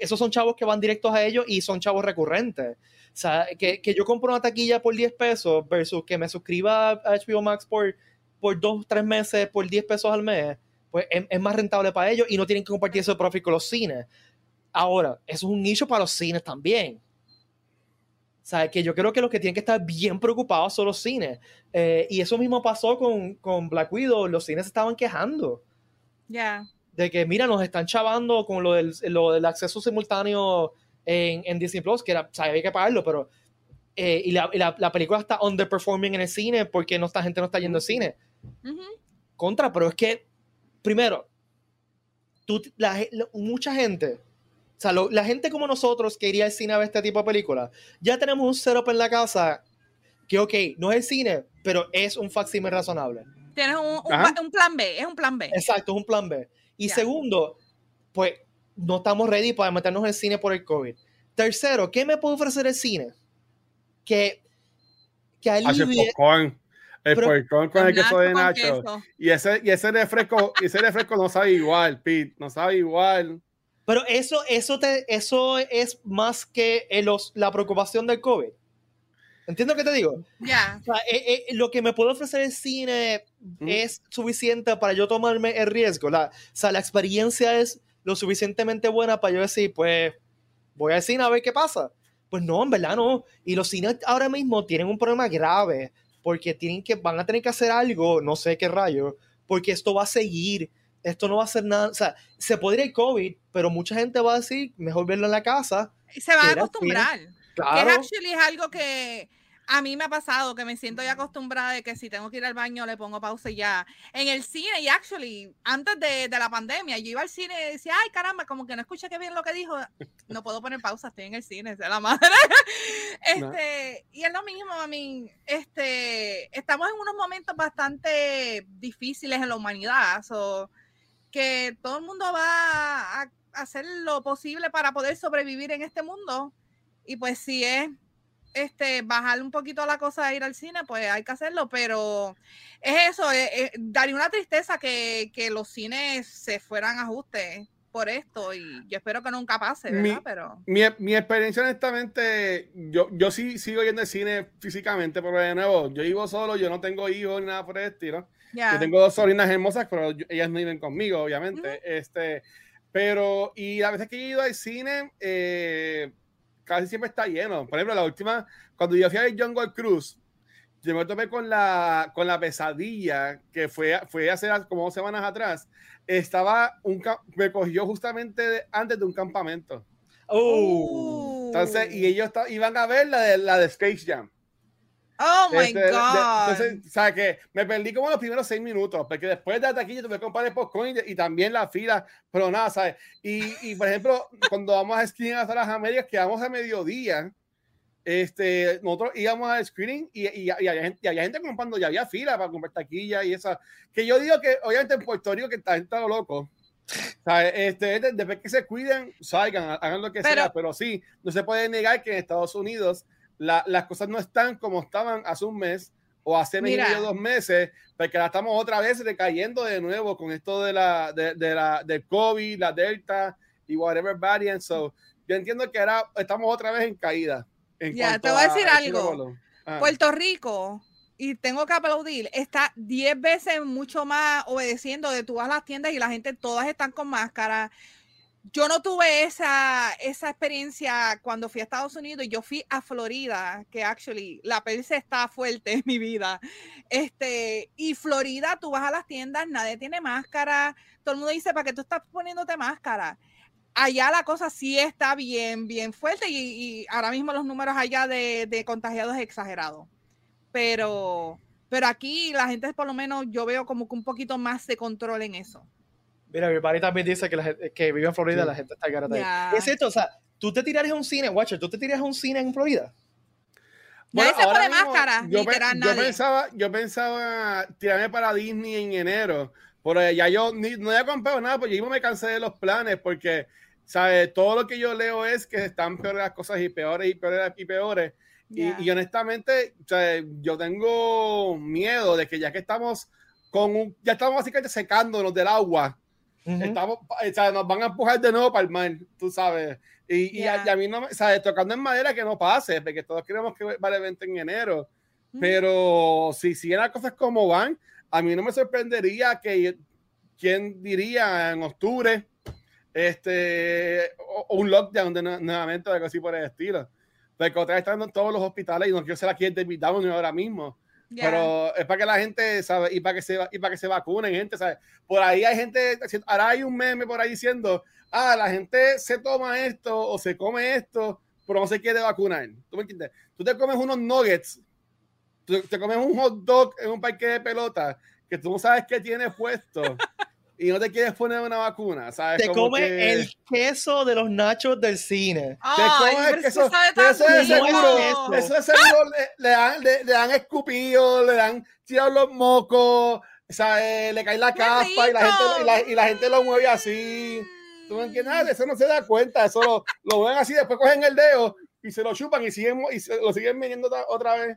esos son chavos que van directos a ellos y son chavos recurrentes. O sea, que, que, yo compro una taquilla por 10 pesos versus que me suscriba a HBO Max por, por 2, 3 meses, por 10 pesos al mes, pues es, es, más rentable para ellos y no tienen que compartir ese profit con los cines. Ahora, eso es un nicho para los cines también. Sea, que yo creo que los que tienen que estar bien preocupados son los cines. Eh, y eso mismo pasó con, con Black Widow. Los cines estaban quejando. Ya de que, mira, nos están chavando con lo del, lo del acceso simultáneo en, en, Disney Plus, que era, o sea, había que pagarlo, pero. Eh, y, la, la, la, película está underperforming en el cine porque no esta gente no está yendo al cine. Contra, pero es que, primero, tú, la, mucha gente, o sea, la gente como nosotros que iría al cine a ver este tipo de películas, ya tenemos un setup en la casa que, ok, no es el cine, pero es un facsimile razonable. Tienes un, un, un, plan B, es un plan B. Exacto, es un plan B. Y segundo, pues no estamos ready para meternos en el cine por el COVID. Tercero, ¿qué me puede ofrecer el cine? Que, que alivie... El popcorn, el popcorn con el queso de Nacho. Y ese, y ese refresco, ese refresco no sabe igual, Pete, no sabe igual. Pero eso, eso, te, eso es más que los, la preocupación del COVID. ¿Entiendes lo que te digo? Ya. Eh, eh, lo que me puede ofrecer el cine es suficiente para yo tomarme el riesgo. La, o sea, la experiencia es lo suficientemente buena para yo decir, pues, voy al cine a ver qué pasa. Pues no, en verdad no. Y los cines ahora mismo tienen un problema grave porque tienen que, van a tener que hacer algo, no sé qué rayo, porque esto va a seguir. Esto no va a ser nada. O sea, se podría ir COVID, pero mucha gente va a decir, mejor verlo en la casa. Y se va a acostumbrar. Claro. Que actually es algo que a mí me ha pasado que me siento ya acostumbrada de que si tengo que ir al baño le pongo pausa y ya. En el cine, y actually, antes de, de, la pandemia, yo iba al cine y decía, ay caramba, como que no escuché que bien lo que dijo. No puedo poner pausa, estoy en el cine, es la madre. este, Y es lo mismo, a mí, este, estamos en unos momentos bastante difíciles en la humanidad, so, que todo el mundo va a hacer lo posible para poder sobrevivir en este mundo y pues si es este, bajar un poquito la cosa de ir al cine, pues hay que hacerlo, pero es eso, eh, eh, daría una tristeza que, que, los cines se fueran a ajuste por esto y yo espero que nunca pase, ¿verdad? Mi, pero... mi, mi, experiencia honestamente, yo, yo sí sigo yendo al cine físicamente, pero de nuevo, yo vivo solo, yo no tengo hijos ni nada por el estilo. Yo tengo dos sobrinas hermosas, pero ellas no viven conmigo, obviamente. este, pero, y a veces que he ido al cine, eh, casi siempre está lleno. Por ejemplo, la última, cuando yo fui a Jungle Cruise, yo me topé con la, con la pesadilla que fue, fue hace como dos semanas atrás. Estaba un, me cogió justamente antes de un campamento. Oh. Entonces, y ellos iban a ver la de, la de Space Jam. Oh my este, God. entonces, o sea, que me perdí como los primeros seis minutos, porque después de taquilla tuve que comprar el popcorn y, y, también la fila, pero nada, ¿sabes? Y, y por ejemplo, cuando vamos a screening hasta las Américas, que vamos a mediodía, este, nosotros íbamos al screening y, y, y, había gente, y, había gente, comprando, ya había fila para comprar taquilla y esa. Que yo digo que, obviamente, en Puerto Rico, que está gente loco. ¿sabes? Este, después que se cuiden, salgan, hagan lo que pero, sea, pero sí, no se puede negar que en Estados Unidos la, las cosas no están como estaban hace un mes o hace medio dos meses, porque la estamos otra vez recayendo de nuevo con esto de la, de, de la del COVID, la Delta y whatever variant. So, yo entiendo que ahora estamos otra vez en caída. En ya, te voy a decir algo. Ah. Puerto Rico, y tengo que aplaudir, está 10 veces mucho más obedeciendo de tú vas a las tiendas y la gente todas están con máscara yo no tuve esa, esa experiencia cuando fui a Estados Unidos. Yo fui a Florida, que actually la perse está fuerte en mi vida. Este, y Florida, tú vas a las tiendas, nadie tiene máscara. Todo el mundo dice, ¿para qué tú estás poniéndote máscara? Allá la cosa sí está bien, bien fuerte y, ahora mismo los números allá de, de contagiados es exagerado. Pero, pero aquí la gente por lo menos yo veo como que un poquito más de control en eso. Mira, mi padre también dice que, la que vive en Florida, la gente está garata ahí. Es esto, o sea, tú te tirarías a un cine, Watcher, tú te tirarías a un cine en Florida. Bueno, se pone máscara, yo, yo, pensaba, yo pensaba tirarme para Disney en enero, pero ya yo ni, no había comprado nada, porque yo me cansé de los planes, porque, ¿sabes? Todo lo que yo leo es que están peores las cosas y peores y peores y peores. Y, y, honestamente, yo tengo miedo de que ya que estamos con un, ya estamos básicamente secándonos del agua, Estamos, o sea, nos van a empujar de nuevo para el mar, tú sabes. Y, y, a, mí no, sabes, tocando en madera que no pase, porque todos queremos que vaya el evento en enero. Pero si siguen las cosas como van, a mí no me sorprendería que, ¿quién diría en octubre? Este, o, un lockdown de, nuevamente, algo así por el estilo. Porque otra vez están en todos los hospitales y no quiero ser aquí David Down ahora mismo. Pero es para que la gente, ¿sabe? Y para que se, y para que se vacunen, gente, ¿sabe? Por ahí hay gente, ahora hay un meme por ahí diciendo, ah, la gente se toma esto o se come esto, pero no se quiere vacunar. ¿Tú me entiendes? Tú te comes unos nuggets, tú te comes un hot dog en un parque de pelota que tú no sabes qué tiene puesto. y no te quieres poner una vacuna, ¿sabes? Te comes el queso de los nachos del cine. te comes el queso, eso es seguro, eso es seguro, le, dan, le, dan escupido, le dan tirado los mocos, ¿sabes? le cae la capa y la, gente, y, la, y la, gente lo mueve así. ¿Tú me entiendes? Eso no se da cuenta, eso lo, lo ven así, después cogen el dedo y se lo chupan y, siguen, y se, lo siguen viniendo otra vez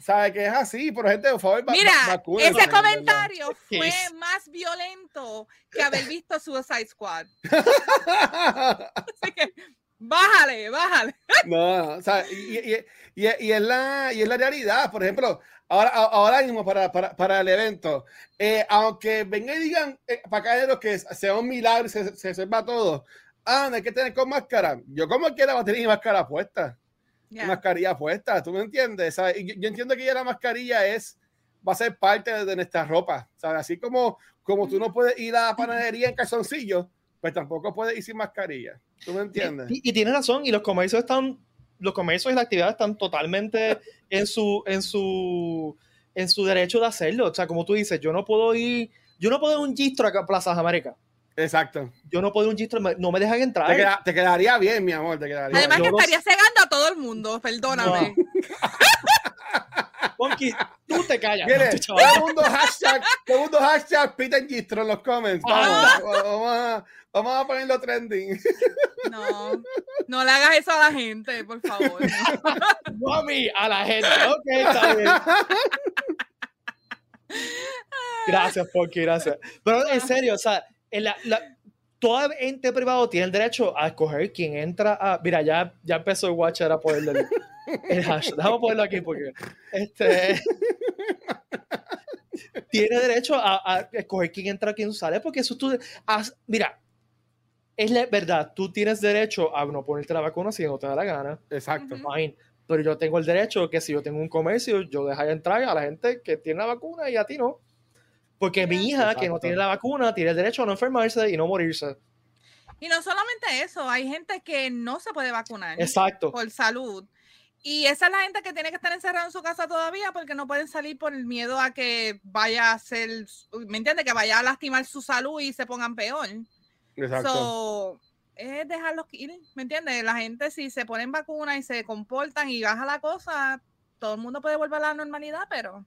sabe que es así, pero gente, por favor, Mira, ese comentario fue más violento que haber visto Suicide Squad. así que bájale, bájale. no, o sea, y, y, y, y, es la, y es la realidad, por ejemplo, ahora, ahora mismo para, para, para el evento, eh, aunque vengan y digan eh, para acá que sea un milagro, se, se sepa todo, ah, no hay que tener con máscara, yo como quiera va a tener mi máscara puesta mascarilla puesta, ¿tú me entiendes? Yo, entiendo que ya la mascarilla es, va a ser parte de nuestra ropa, ¿sabes? Así como, como tú no puedes ir a la panadería en calzoncillo, pues tampoco puedes ir sin mascarilla, ¿tú me entiendes? Y, y, tienes razón, y los comercios están, los comercios y las actividades están totalmente en su, en su, en su derecho de hacerlo, o sea, como tú dices, yo no puedo ir, yo no puedo ir a un gistro a Plaza América Exacto. Yo no puedo un chiste, no me dejan entrar. Te, quedaría bien, mi amor, te quedaría Además que estaría cegando a todo el mundo, perdóname. Ponky, tú te callas. todo el mundo hashtag, todo el mundo hashtag Peter Gistro en los comments. Vamos, vamos, a, vamos a ponerlo trending. No, no le hagas eso a la gente, por favor. No, a mí, a la gente. Ok, está bien. Gracias, Ponky, gracias. Pero en serio, o sea, la, todo ente privado tiene el derecho a escoger quién entra a. Mira, ya, ya empezó el Watcher a ponerle el, hash. Déjame ponerlo aquí porque. Este. tiene derecho a, escoger quién entra, quién sale, porque eso tú. mira, es la verdad, tú tienes derecho a no ponerte la vacuna si no te da la gana. Exacto. Pero yo tengo el derecho que si yo tengo un comercio, yo dejar entrar a la gente que tiene la vacuna y a ti no. Porque mi hija, que no tiene la vacuna, tiene el derecho a no enfermarse y no morirse. Y no solamente eso, hay gente que no se puede vacunar. Exacto. Por salud. Y esa es la gente que tiene que estar encerrada en su casa todavía porque no pueden salir por el miedo a que vaya a ser, ¿me entiendes? Que vaya a lastimar su salud y se pongan peor. Exacto. So, es dejarlos ir, ¿me entiendes? La gente si se ponen vacuna y se comportan y baja la cosa, todo el mundo puede volver a la normalidad, pero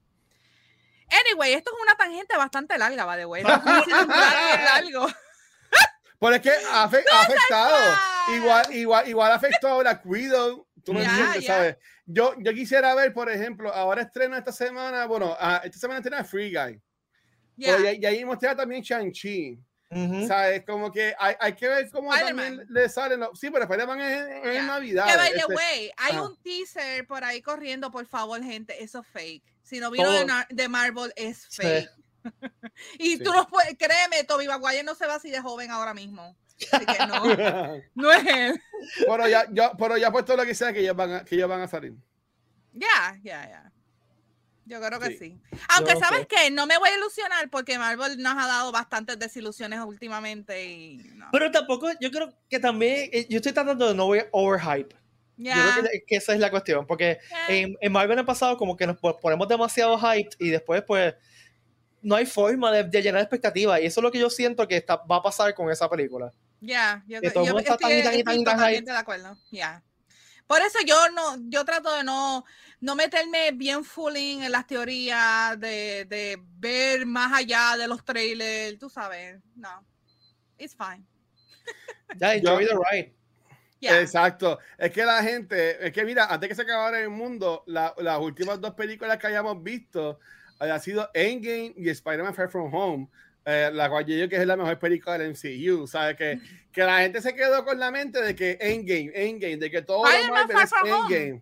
Anyway, esto es una tangente bastante larga, va de bueno. largo. Pero es que ha, afectado. Igual, igual, igual afectado la cuido. Tú me entiendes, ¿sabes? Yo, yo quisiera ver, por ejemplo, ahora estrena esta semana, bueno, uh, esta semana estrena Free Guy. Y, ahí mostré también Shang-Chi. ¿Sabes? Como que hay, hay, que ver cómo también le salen los... Sí, pero Spider-Man es, en Navidad. Que by the este, way, hay un teaser por ahí corriendo, por favor, gente, eso es fake. Si no vino de, de, Marvel, es fake. y tú no puedes, créeme, Toby Maguire no se va así de joven ahora mismo. Así que no, no es él. pero ya, yo, pero ya puesto lo que sea que ellos van a, que ellos van a salir. Ya, ya, ya. Yo creo que sí. Aunque, no ¿sabes qué? No me voy a ilusionar porque Marvel nos ha dado bastantes desilusiones últimamente y no. Pero tampoco, yo creo que también, eh, yo estoy tratando de no voy overhype. Ya. Yo creo que, que esa es la cuestión, porque Ya. en, en Marvel ha pasado como que nos po- ponemos demasiado hype y después pues no hay forma de, de llenar expectativas y eso es lo que yo siento que está, va a pasar con esa película. Ya, yo, Que todo el yo mundo está tan estoy, y tan tan estoy tan totalmente de acuerdo. Ya. Por eso yo no, yo trato de no, no meterme bien fulling en las teorías, de, de ver más allá de los trailers, tú sabes. No. It's fine. Ya, enjoy the ride. Ya. Exacto. Es que la gente, es que mira, antes que se acabara el mundo, la- las últimas dos películas que hayamos visto había sido Endgame y Spider-Man Far From Home, eh, la cual yo digo que es la mejor película del MCU. ¿Sabes? Que, que la gente se quedó con la mente de que Endgame, Endgame, de que todo lo Marvel Far es From Home. Endgame.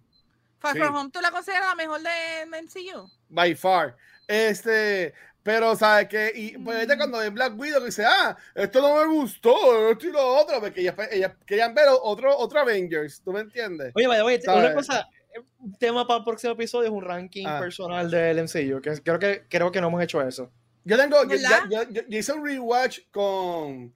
Far sí. From Home, ¿tú la consideras la mejor de MCU? by far. Este, pero sabes que, y pues ahorita cuando ve Black Widow que dice, ah, esto no me gustó, esto y lo otro, porque ellas, ellas querían ver otro, otro Avengers, ¿tú me entiendes? Oye, vaya, oye, ¿Sabes? una cosa, un tema para el próximo episodio es un ranking Ah. personal del MCU, que creo que creo que no hemos hecho eso. Yo tengo, yo, yo- yo- yo hice un rewatch con,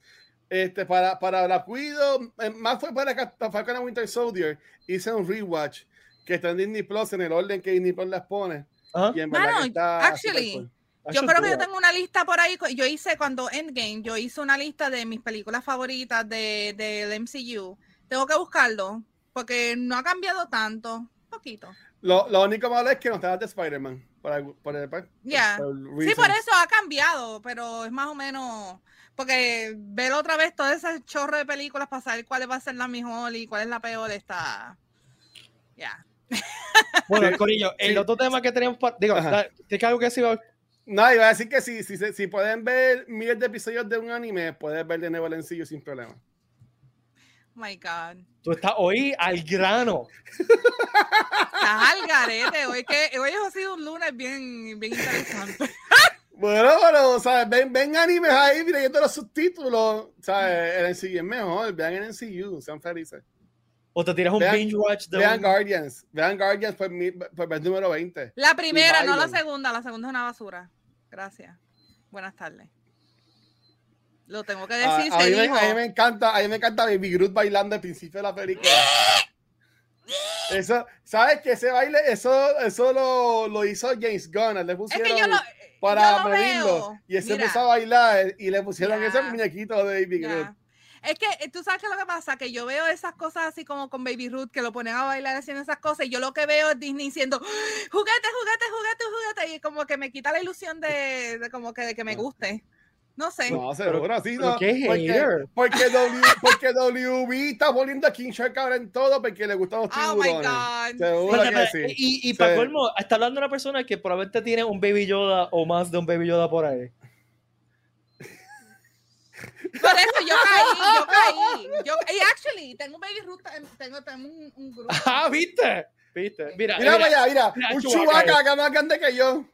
este, para, para Black Widow, eh, más fue para Falcon and Winter Soldier, hice un rewatch que está en Disney Plus en el orden que Disney Plus las pone, Ajá. y en verdad Mano, que está actually, super cool. I Yo creo que yo tengo una lista por ahí. Yo hice cuando Endgame, yo hice una lista de mis películas favoritas de, del MCU. Tengo que buscarlo porque no ha cambiado tanto. Poquito. Lo, lo único malo es que no está de Spider-Man. Por, por el- por- por Sí, por eso ha cambiado, pero es más o menos. Porque ver otra vez todo ese chorro de películas para saber cuál va a ser la mejor y cuál es la peor está. Ya. Bueno, Sí, Corillo, el sí. otro tema que teníamos, pa- digo, ¿tienes algo que decir? No, iba a decir que si, si, se- si pueden ver miles de episodios de un anime, puedes ver de nuevo el sencillo sin problema. Oh my God. Tú estás hoy al grano. Estás al garete. Hoy, que, hoy ha sido un lunes bien, bien interesante. Bueno, bueno, ¿sabes? Ven, ven animes ahí, mira, yo los subtítulos, ¿sabes? El NCU es mejor, vean el NCU, sean felices. O te tiras un Vean- binge watch de Vean un- Guardians, vean Guardians por, mi, por vez número 20. La primera, no la segunda. La segunda es una basura. Gracias. Buenas tardes. Lo tengo que A, decir, a se mí me, a mí me encanta, a mí me encanta Baby Groot bailando al principio de la película. Eso, ¿sabes que ese baile, eso, eso lo, lo hizo James Gunn, le Es pusieron que yo lo, para yo lo y él se Mira, puso a bailar y le pusieron Ya. ese muñequito de Baby Groot. Es que eh, tú sabes que lo que pasa, que yo veo esas cosas así como con Baby Ruth, que lo ponen a bailar haciendo esas cosas, y yo lo que veo es Disney diciendo ¡Ah! juguete, juguete, juguete, juguete, y como que me quita la ilusión de, de como que de que me guste. No sé. No, seguro, sí, pero no. qué Porque, porque, w, porque WB está poniendo a King Shark ahora en todo porque le gustan los oh my tiburones. God. Seguro que sí. Y, y Sí. para colmo, está hablando una persona que probablemente tiene un Baby Yoda o más de un Baby Yoda por ahí. Por eso yo caí, yo caí. Yo, y actually, tengo un Baby Ruth, em, tengo, tengo un, un grupo. Ah, ¿viste? ¿Viste? Mira, Mira, para allá, mira, mira, un chubaca ahí. acá más grande que yo.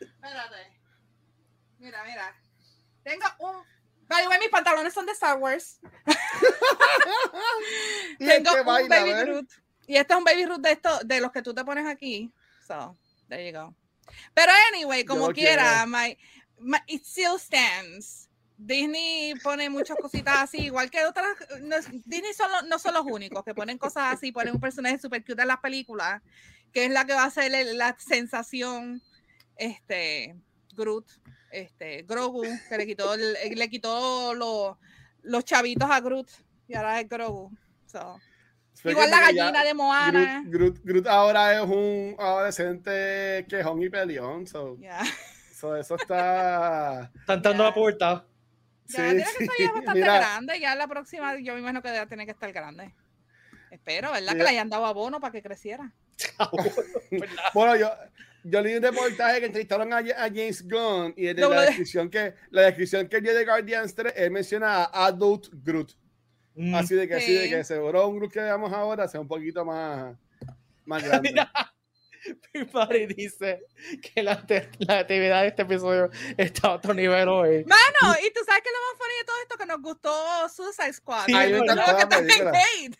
Espérate. Mira, mira. Tengo un. By the way, mis pantalones son de Star Wars. Tengo un baila, Baby ¿ves? Groot. Y este es un Baby Groot de, esto, de los que tú te pones aquí. So, there you go. Pero anyway, como quiera, my, my- it still stands. Disney pone muchas cositas así, igual que otras. no Disney son lo- no son los únicos que ponen cosas así, ponen un personaje super cute en las películas, que es la que va a ser la sensación. Este, Groot, este, Grogu, que le quitó, el- le quitó los, los chavitos a Groot y ahora es Grogu. So, Igual que la ya gallina de Moana. Groot, Groot- Groot ahora es un adolescente quejón y peleón. So, ya. so eso está. Están dando la puerta. Ya Sí, tiene que sí, estar ya bastante mira. grande. Ya la próxima, yo me imagino que debe tener que estar grande. Espero, ¿verdad? Que le hayan dado abono para que creciera. Bueno, yo, yo leí un reportaje que entrevistaron a, a James Gunn y de Doble la de- descripción que la descripción que dio de Guardians 3, él menciona a Adult Groot. Mm. Así de que, así de Sí. que seguro un Groot que veamos ahora sea un poquito más, más grande. Padre dice que la, la actividad de este episodio está a otro nivel hoy. Mano, y tú sabes que lo más funny de todo esto que nos gustó Suicide Squad. Sí, Ay, Yo encantó creo que también hate.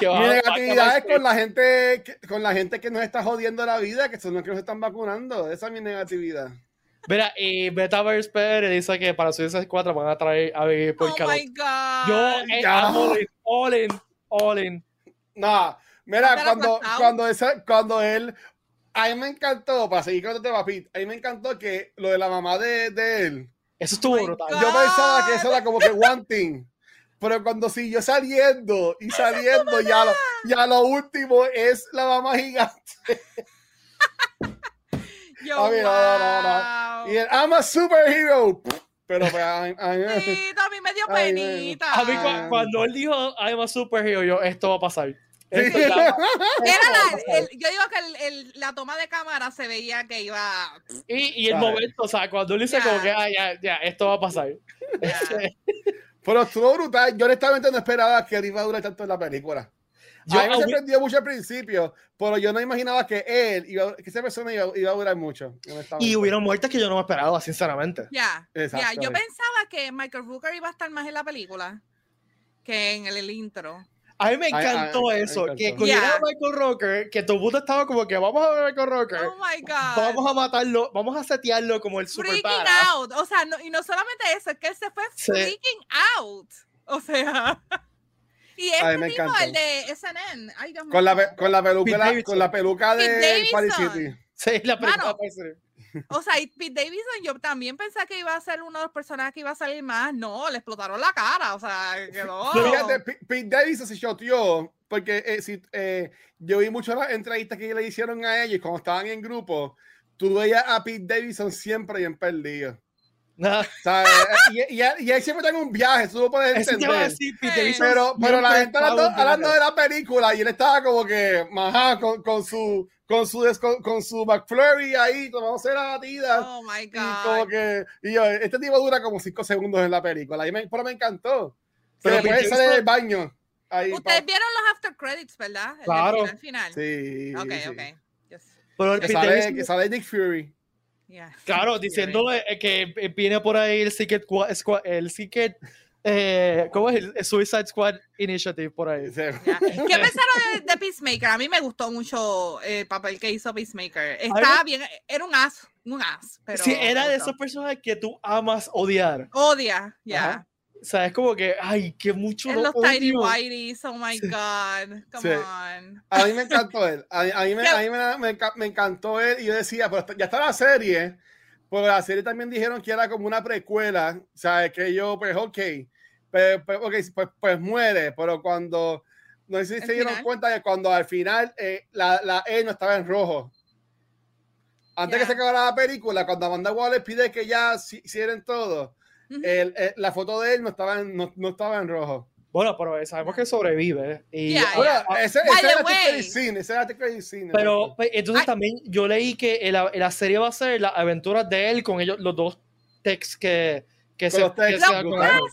Mi negatividad es con la gente que, con la gente que nos está jodiendo la vida, que son los que nos están vacunando. Esa es mi negatividad. Mira, y Metaverse PR dice que para Suicide 4 van a traer a vivir por Oh calor. my God. Yo, eh, Ya. I'm all in, all in, all in. No, mira, cuando, cuando, esa, cuando él. A mí me encantó, para seguir con este tema, Pete, a mí me encantó que lo de la mamá de, de él. Eso estuvo Oh brutal. Yo pensaba que eso era como que one thing. Pero cuando siguió saliendo y saliendo, ya lo, ya lo último es la mamá gigante. Yo, A mí, no, no, no, wow. Y el I'm a superhero. Pero pues, a mí- a mí- Sí, a mí me dio penita. A mí cu- cuando él dijo I'm a superhero, yo, esto va a pasar. Era la- el- yo digo que el- el- la toma de cámara se veía que iba. Y, y el momento, o sea, cuando él dice Ya. como que, ah, ya, ya, esto va a pasar. Pero estuvo brutal. Yo honestamente no esperaba que él iba a durar tanto en la película. Yo, a mí me sorprendió mucho al principio, pero yo no imaginaba que él, iba, que esa persona iba, iba a durar mucho. y hubieron muertes que yo no me esperaba, sinceramente. Ya, ya. Exacto. Yo pensaba que Michael Booker iba a estar más en la película que en el, el intro. A mí me encantó eso, que cogieron Yeah. a Michael Rocker, que todo el mundo estaba como que vamos a ver a Michael Rocker, Oh my God. vamos a matarlo, vamos a setearlo como el super freaking out. O sea, no, y no solamente eso, es que él se fue Sí. freaking out. O sea. Y este Ay, me mismo, encantó. el de SNN. Ay, Dios mío. Con la, con la peluca, la- con la peluca de Paris. City. Sí, la película Mano. parece- O sea, y Pete Davidson, yo también pensé que iba a ser uno de los personajes que iba a salir más. No, le explotaron la cara. O sea, quedó. Fíjate, Pete Davidson se shoteó porque eh, si, eh, yo vi muchas entrevistas que le hicieron a ellos cuando estaban en grupo. Tú veías a Pete Davidson siempre bien perdido. Nah, ¿sabes? y, y, y él siempre en un viaje, tú lo puedes eso entender. decir, Pete Sí. Davidson Pero, pero la gente hablando, hablando de la película y él estaba como que, ajá, con, con su con su con, con su McFlurry ahí, tomándose la batida. Oh my Y como God. que, y yo, este tipo dura como cinco segundos en la película. Y me, pero me encantó. Pero después sale del baño. Ahí, Ustedes pa- vieron los after credits, ¿verdad? El Claro. final, final. Sí. Ok, sí. ok. Yes. Pero el Que sale, Davidson- que sale Nick Fury. Yeah. Claro, diciendo eh, que viene por ahí el Secret Qua- Squad, el Secret, eh, ¿cómo es? El Suicide Squad Initiative por ahí. Ya. ¿Qué pensaron de, de Peacemaker? A mí me gustó mucho el papel que hizo Peacemaker. Estaba bien, era un as, un as. Pero sí, era de esos personajes que tú amas odiar. Odia, ya. Ajá. O sea, es como que, ay, que mucho En lo los Tiny odio. Whiteys, oh my god. Come Sí. on. A mí me encantó él. A, a mí, me, ¿Qué? a mí me, me me encantó él. Y yo decía, pero ya está la serie. Pero la serie también dijeron que era como una precuela. O sea, que yo, pues, ok. Pues, pues, ok, pues, pues muere. Pero cuando. No sé si ¿El se dieron final? cuenta que cuando al final eh, la, la E no estaba en rojo. Antes Ya. que se acabara la película, cuando Amanda Waller pide que ya hicieran todo, El- el- la foto de él no estaba en, no, no estaba en rojo. Bueno, pero sabemos que sobrevive. Y, Yeah, ah, Bueno, yeah. ese, ese the era el credit scene, ese era el credit scene, Pero exacto. pues, entonces Ay. también yo leí que en la, serie va a ser las aventuras de él con ellos, los dos techs que, que se, los que se ah,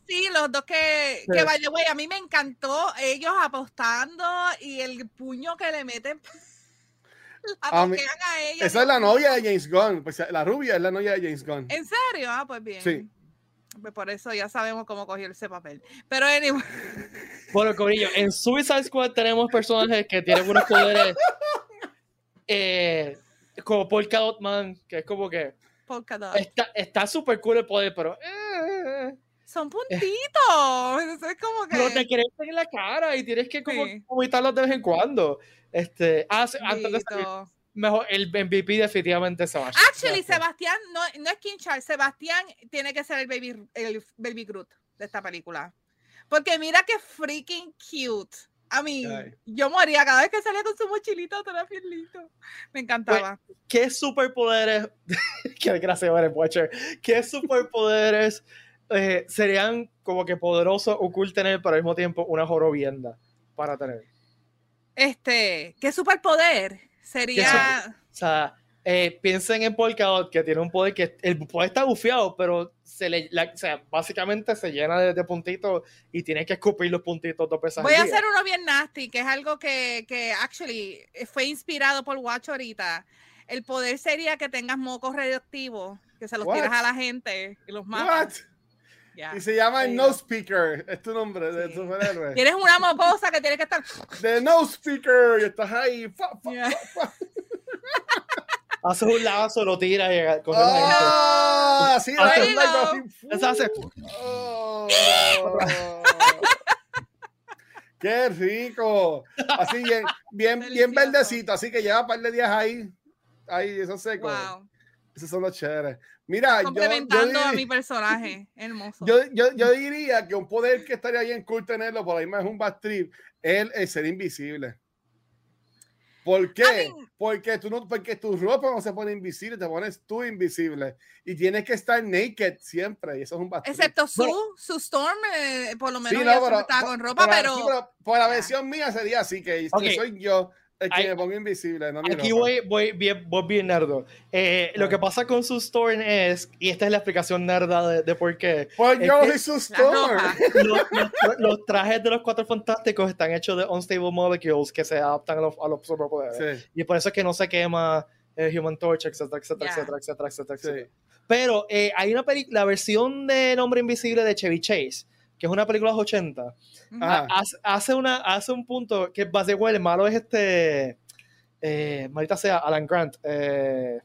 sí, los dos que, Sí. que by the way, a mí me encantó ellos apostando y el puño que le meten. A mí- a ella. Esa es la novia de James Gunn. Pues, la rubia es la novia de James Gunn. ¿En serio? Ah, pues bien. Sí. Pues por eso ya sabemos cómo cogió ese papel. Pero anyway, Bueno, Corillo, en Suicide Squad tenemos personajes que tienen unos poderes eh, como Polka Dot Man, que es como que polka dot. está súper cool el poder, pero, eh, Son puntitos. Es como que. pero te crecen en la cara y tienes que como Sí. vomitarlos de vez en cuando. Este, ah, antes de salir, Bendito. Mejor, el MVP definitivamente se va. Actually, Sebastián, no, no es King Charles, Sebastián tiene que ser el baby, el baby Groot de esta película. Porque mira que freaking cute. A mí, Ay. yo moría cada vez que salía con su mochilita, era bien lindo. Me encantaba. ¿Qué superpoderes? Qué desgraciado Watcher. ¿Qué superpoderes eh, serían como que poderosos o cool tener, pero al mismo tiempo una jorobienda para tener? Este, ¿qué superpoder sería? O sea, eh, piensen en Polkadot, que tiene un poder que el poder está bufiado, pero se le, la- o sea, básicamente se llena de, de puntitos y tienes que escupir los puntitos dos veces Voy al a hacer uno bien nasty, que es algo que, que actually fue inspirado por Watch ahorita. El poder sería que tengas mocos radioactivos, que se los What? tiras a la gente y los matas. Y se llama el. No Speaker. Es tu nombre de Sí. superhéroe. Tienes una mocosa que tiene que estar. De No Speaker. Y estás ahí. fa, fa, Yeah. fa, fa. Haces un lazo, lo tiras y gente. Ah, sí, no. así, Eso hace- Oh. Qué rico. Así bien, bien, bien verdecito. Así que lleva un par de días ahí. Ahí, eso seco. Wow. Esos son los chéveres. Mira, yo, yo, Complementando a mi personaje. Hermoso. yo, yo- yo diría que un poder que estaría bien cool tenerlo, por ahí más es un bad trip, es el, el ser invisible. ¿Por qué? I mean- porque, tú no, porque tu ropa no se pone invisible, te pones tú invisible. Y tienes que estar naked siempre. Y eso es un trip. Excepto su, Bueno. su Storm, eh, por lo menos Sí, no, pero, estaba con ropa, por la- pero. sí, pero por la versión mía sería así, que, que Ok. soy yo el que Ay- me pongo invisible, no Aquí ropa. voy, voy bien, voy bien nerdo. Eh, Lo que pasa con su Storm es, y esta es la explicación nerda de, de por qué, Pues es yo soy su La store. ropa. los, los- los trajes de los cuatro fantásticos están hechos de unstable molecules que se adaptan a los, a los superpoderes. Sí, Y por eso es que no se quema el Human Torch, etcétera, etcétera, Ya. etcétera, etcétera, etcétera, sí. Pero eh, hay una película, la versión del Hombre Invisible de Chevy Chase, que es una película de los 80, Ujú. Ajá. hace, hace una, hace un punto que base igual, el malo es este, eh, maldita sea, Alan Grant, eh,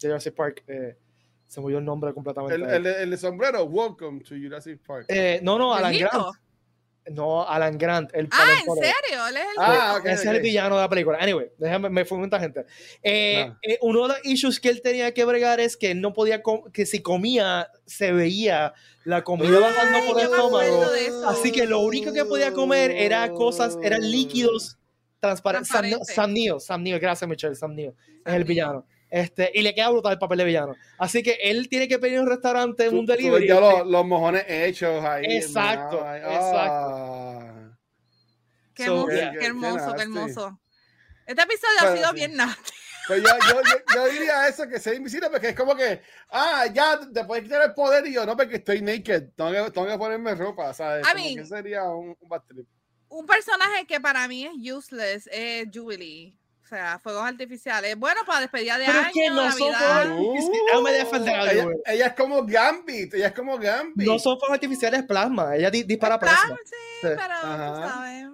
de Jurassic Park, eh, se murió el nombre completamente. El, el, el de sombrero, welcome to Jurassic Park. Eh, no, no, Alan. Grant. No, Alan Grant. El Ah, ¿en serio? Él es el Ah, viejo. ok, Ese es el villano de la película. Anyway, déjame, me fue mucha gente. Eh, Ah. eh, uno de los issues que él tenía que bregar es que él no podía, que si comía, se veía la comida bajando por el estómago. Así que lo único que podía comer era cosas, eran líquidos transparentes. Sam, Transparente. Sam Neill, Sam Neill, gracias Michelle, Sam Neill, es el Sam villano. Este, y le queda brutal el papel de villano. Así que él tiene que pedir un restaurante, en Tú- un delivery. ya los, los mojones hechos ahí. Exacto, Ay, exacto. Qué So, hermoso, qué, Qué hermoso, nasty. qué hermoso. Este episodio ha Pero sido sí. bien nasty. Pero yo, yo, yo, yo diría eso, que sea invisible, porque es como que, ah, ya te puedes quitar el poder y yo, no, porque estoy naked, tengo que, tengo que ponerme ropa, ¿sabes? Mean- que sería un, un bad trip. Un personaje que para mí es useless es Jubilee. O sea, fuegos artificiales. Bueno, para despedida de Pero es año, que no son fuegos artificiales. Déjame defender a ella, es como Gambit, ella es como Gambit. No son fuegos artificiales, es plasma. Ella di- dispara plasma. sí, Sí. pero Ajá. tú sabes.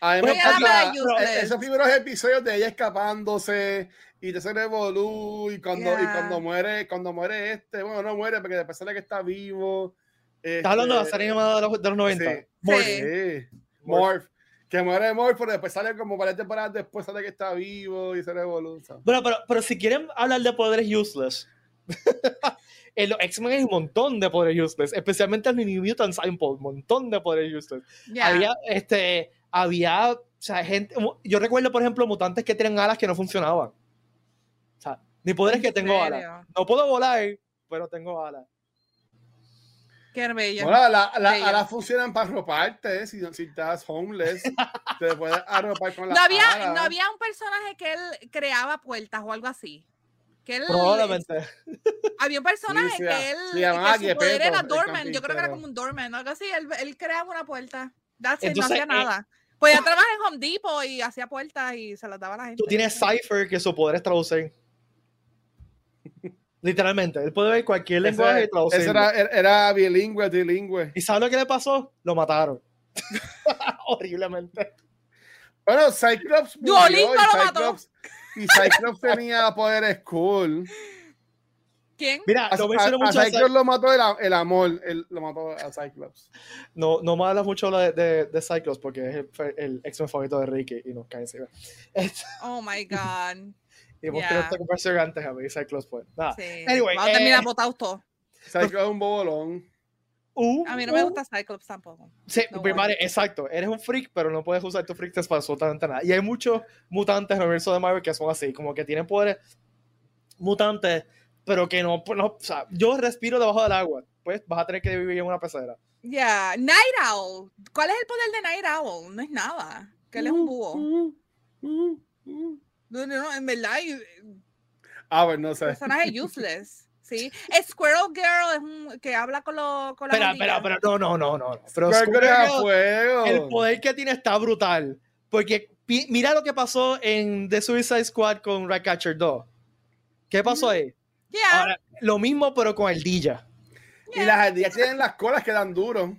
A mí me Useless. esos primeros episodios de ella escapándose y de ese revolú y cuando, y cuando muere, cuando muere este, bueno, no muere porque después sale que está vivo. Estás hablando de la este, serie animada de los, de los 90. Sí. Morph. Sí. Sí. Morph. Que muere Morph, pero después sale como varias temporadas después sale que está vivo y se revoluciona. Bueno, pero, pero si quieren hablar de poderes useless, en los X-Men hay un montón de poderes useless, especialmente en New Mutants hay un montón de poderes useless. Ya. Había, este, había, o sea, gente, yo recuerdo, por ejemplo, mutantes que tienen alas que no funcionaban. O sea, mi poder es que ¿En tengo alas. No puedo volar, pero tengo alas. Qué bello. Bueno, la, la, Bello. alas funcionan para arroparte, ¿eh? si, si estás homeless, te puedes arropar con la no, había, no había un personaje que él creaba puertas o algo así. Que él, Probablemente. Había un personaje Sí, se que llama- él, llamaba que su poder Gepetto, era Dorman, yo creo que era como un Dorman o algo así, él, él creaba una puerta. That's it, Entonces, no hacía eh, nada. Podía trabajar en Home Depot y hacía puertas y se las daba a la gente. Tú tienes Cypher que su poder es traducir. Literalmente, él puede ver cualquier Ese, lenguaje y traducirlo. era, era bilingüe, trilingüe. ¿Y sabes lo que le pasó? Lo mataron. Horriblemente. Bueno, Cyclops murió Duolingo y lo mató. Cyclops, y Cyclops tenía poderes cool. ¿Quién? Mira, A, no a- Cyclops Cy- lo mató el, el amor, él lo mató a Cyclops. no, no me hablas mucho de, de, de Cyclops porque es el, el ex favorito de Ricky y nos cae encima. Oh my God. Y hemos Ya. tenido esta conversación antes, a mí Cyclops pues. Nada. Sí. Anyway, Vamos a terminar eh, botados todos. Cyclops es un bobolón. Uh, A mí no me uh, gusta Cyclops tampoco. Sí, No pues, exacto. Eres un freak, pero no puedes usar tu freakness para absolutamente nada. Y hay muchos mutantes en el universo de Marvel que son así, como que tienen poderes mutantes, pero que no, pues, no o sea, yo respiro debajo del agua. Pues vas a tener que vivir en una pecera. Ya, Night Owl. ¿Cuál es el poder de Night Owl? No es nada. Que él es un búho. Uh, uh, uh. No, no, no, en verdad. y- Ah, pues no sé. Personaje useless. Sí. Squirrel Girl es un que habla con, lo, con la Espera, espera, pero no, no, no, no. Pero Squirrel Girl es a Squirrel, fuego. el poder que tiene está brutal. Porque pi- mira lo que pasó en The Suicide Squad con Ratcatcher 2. ¿Qué pasó ahí? Yeah, Ahora, lo mismo, pero con ardilla. Y las ardillas tienen las colas que dan duro.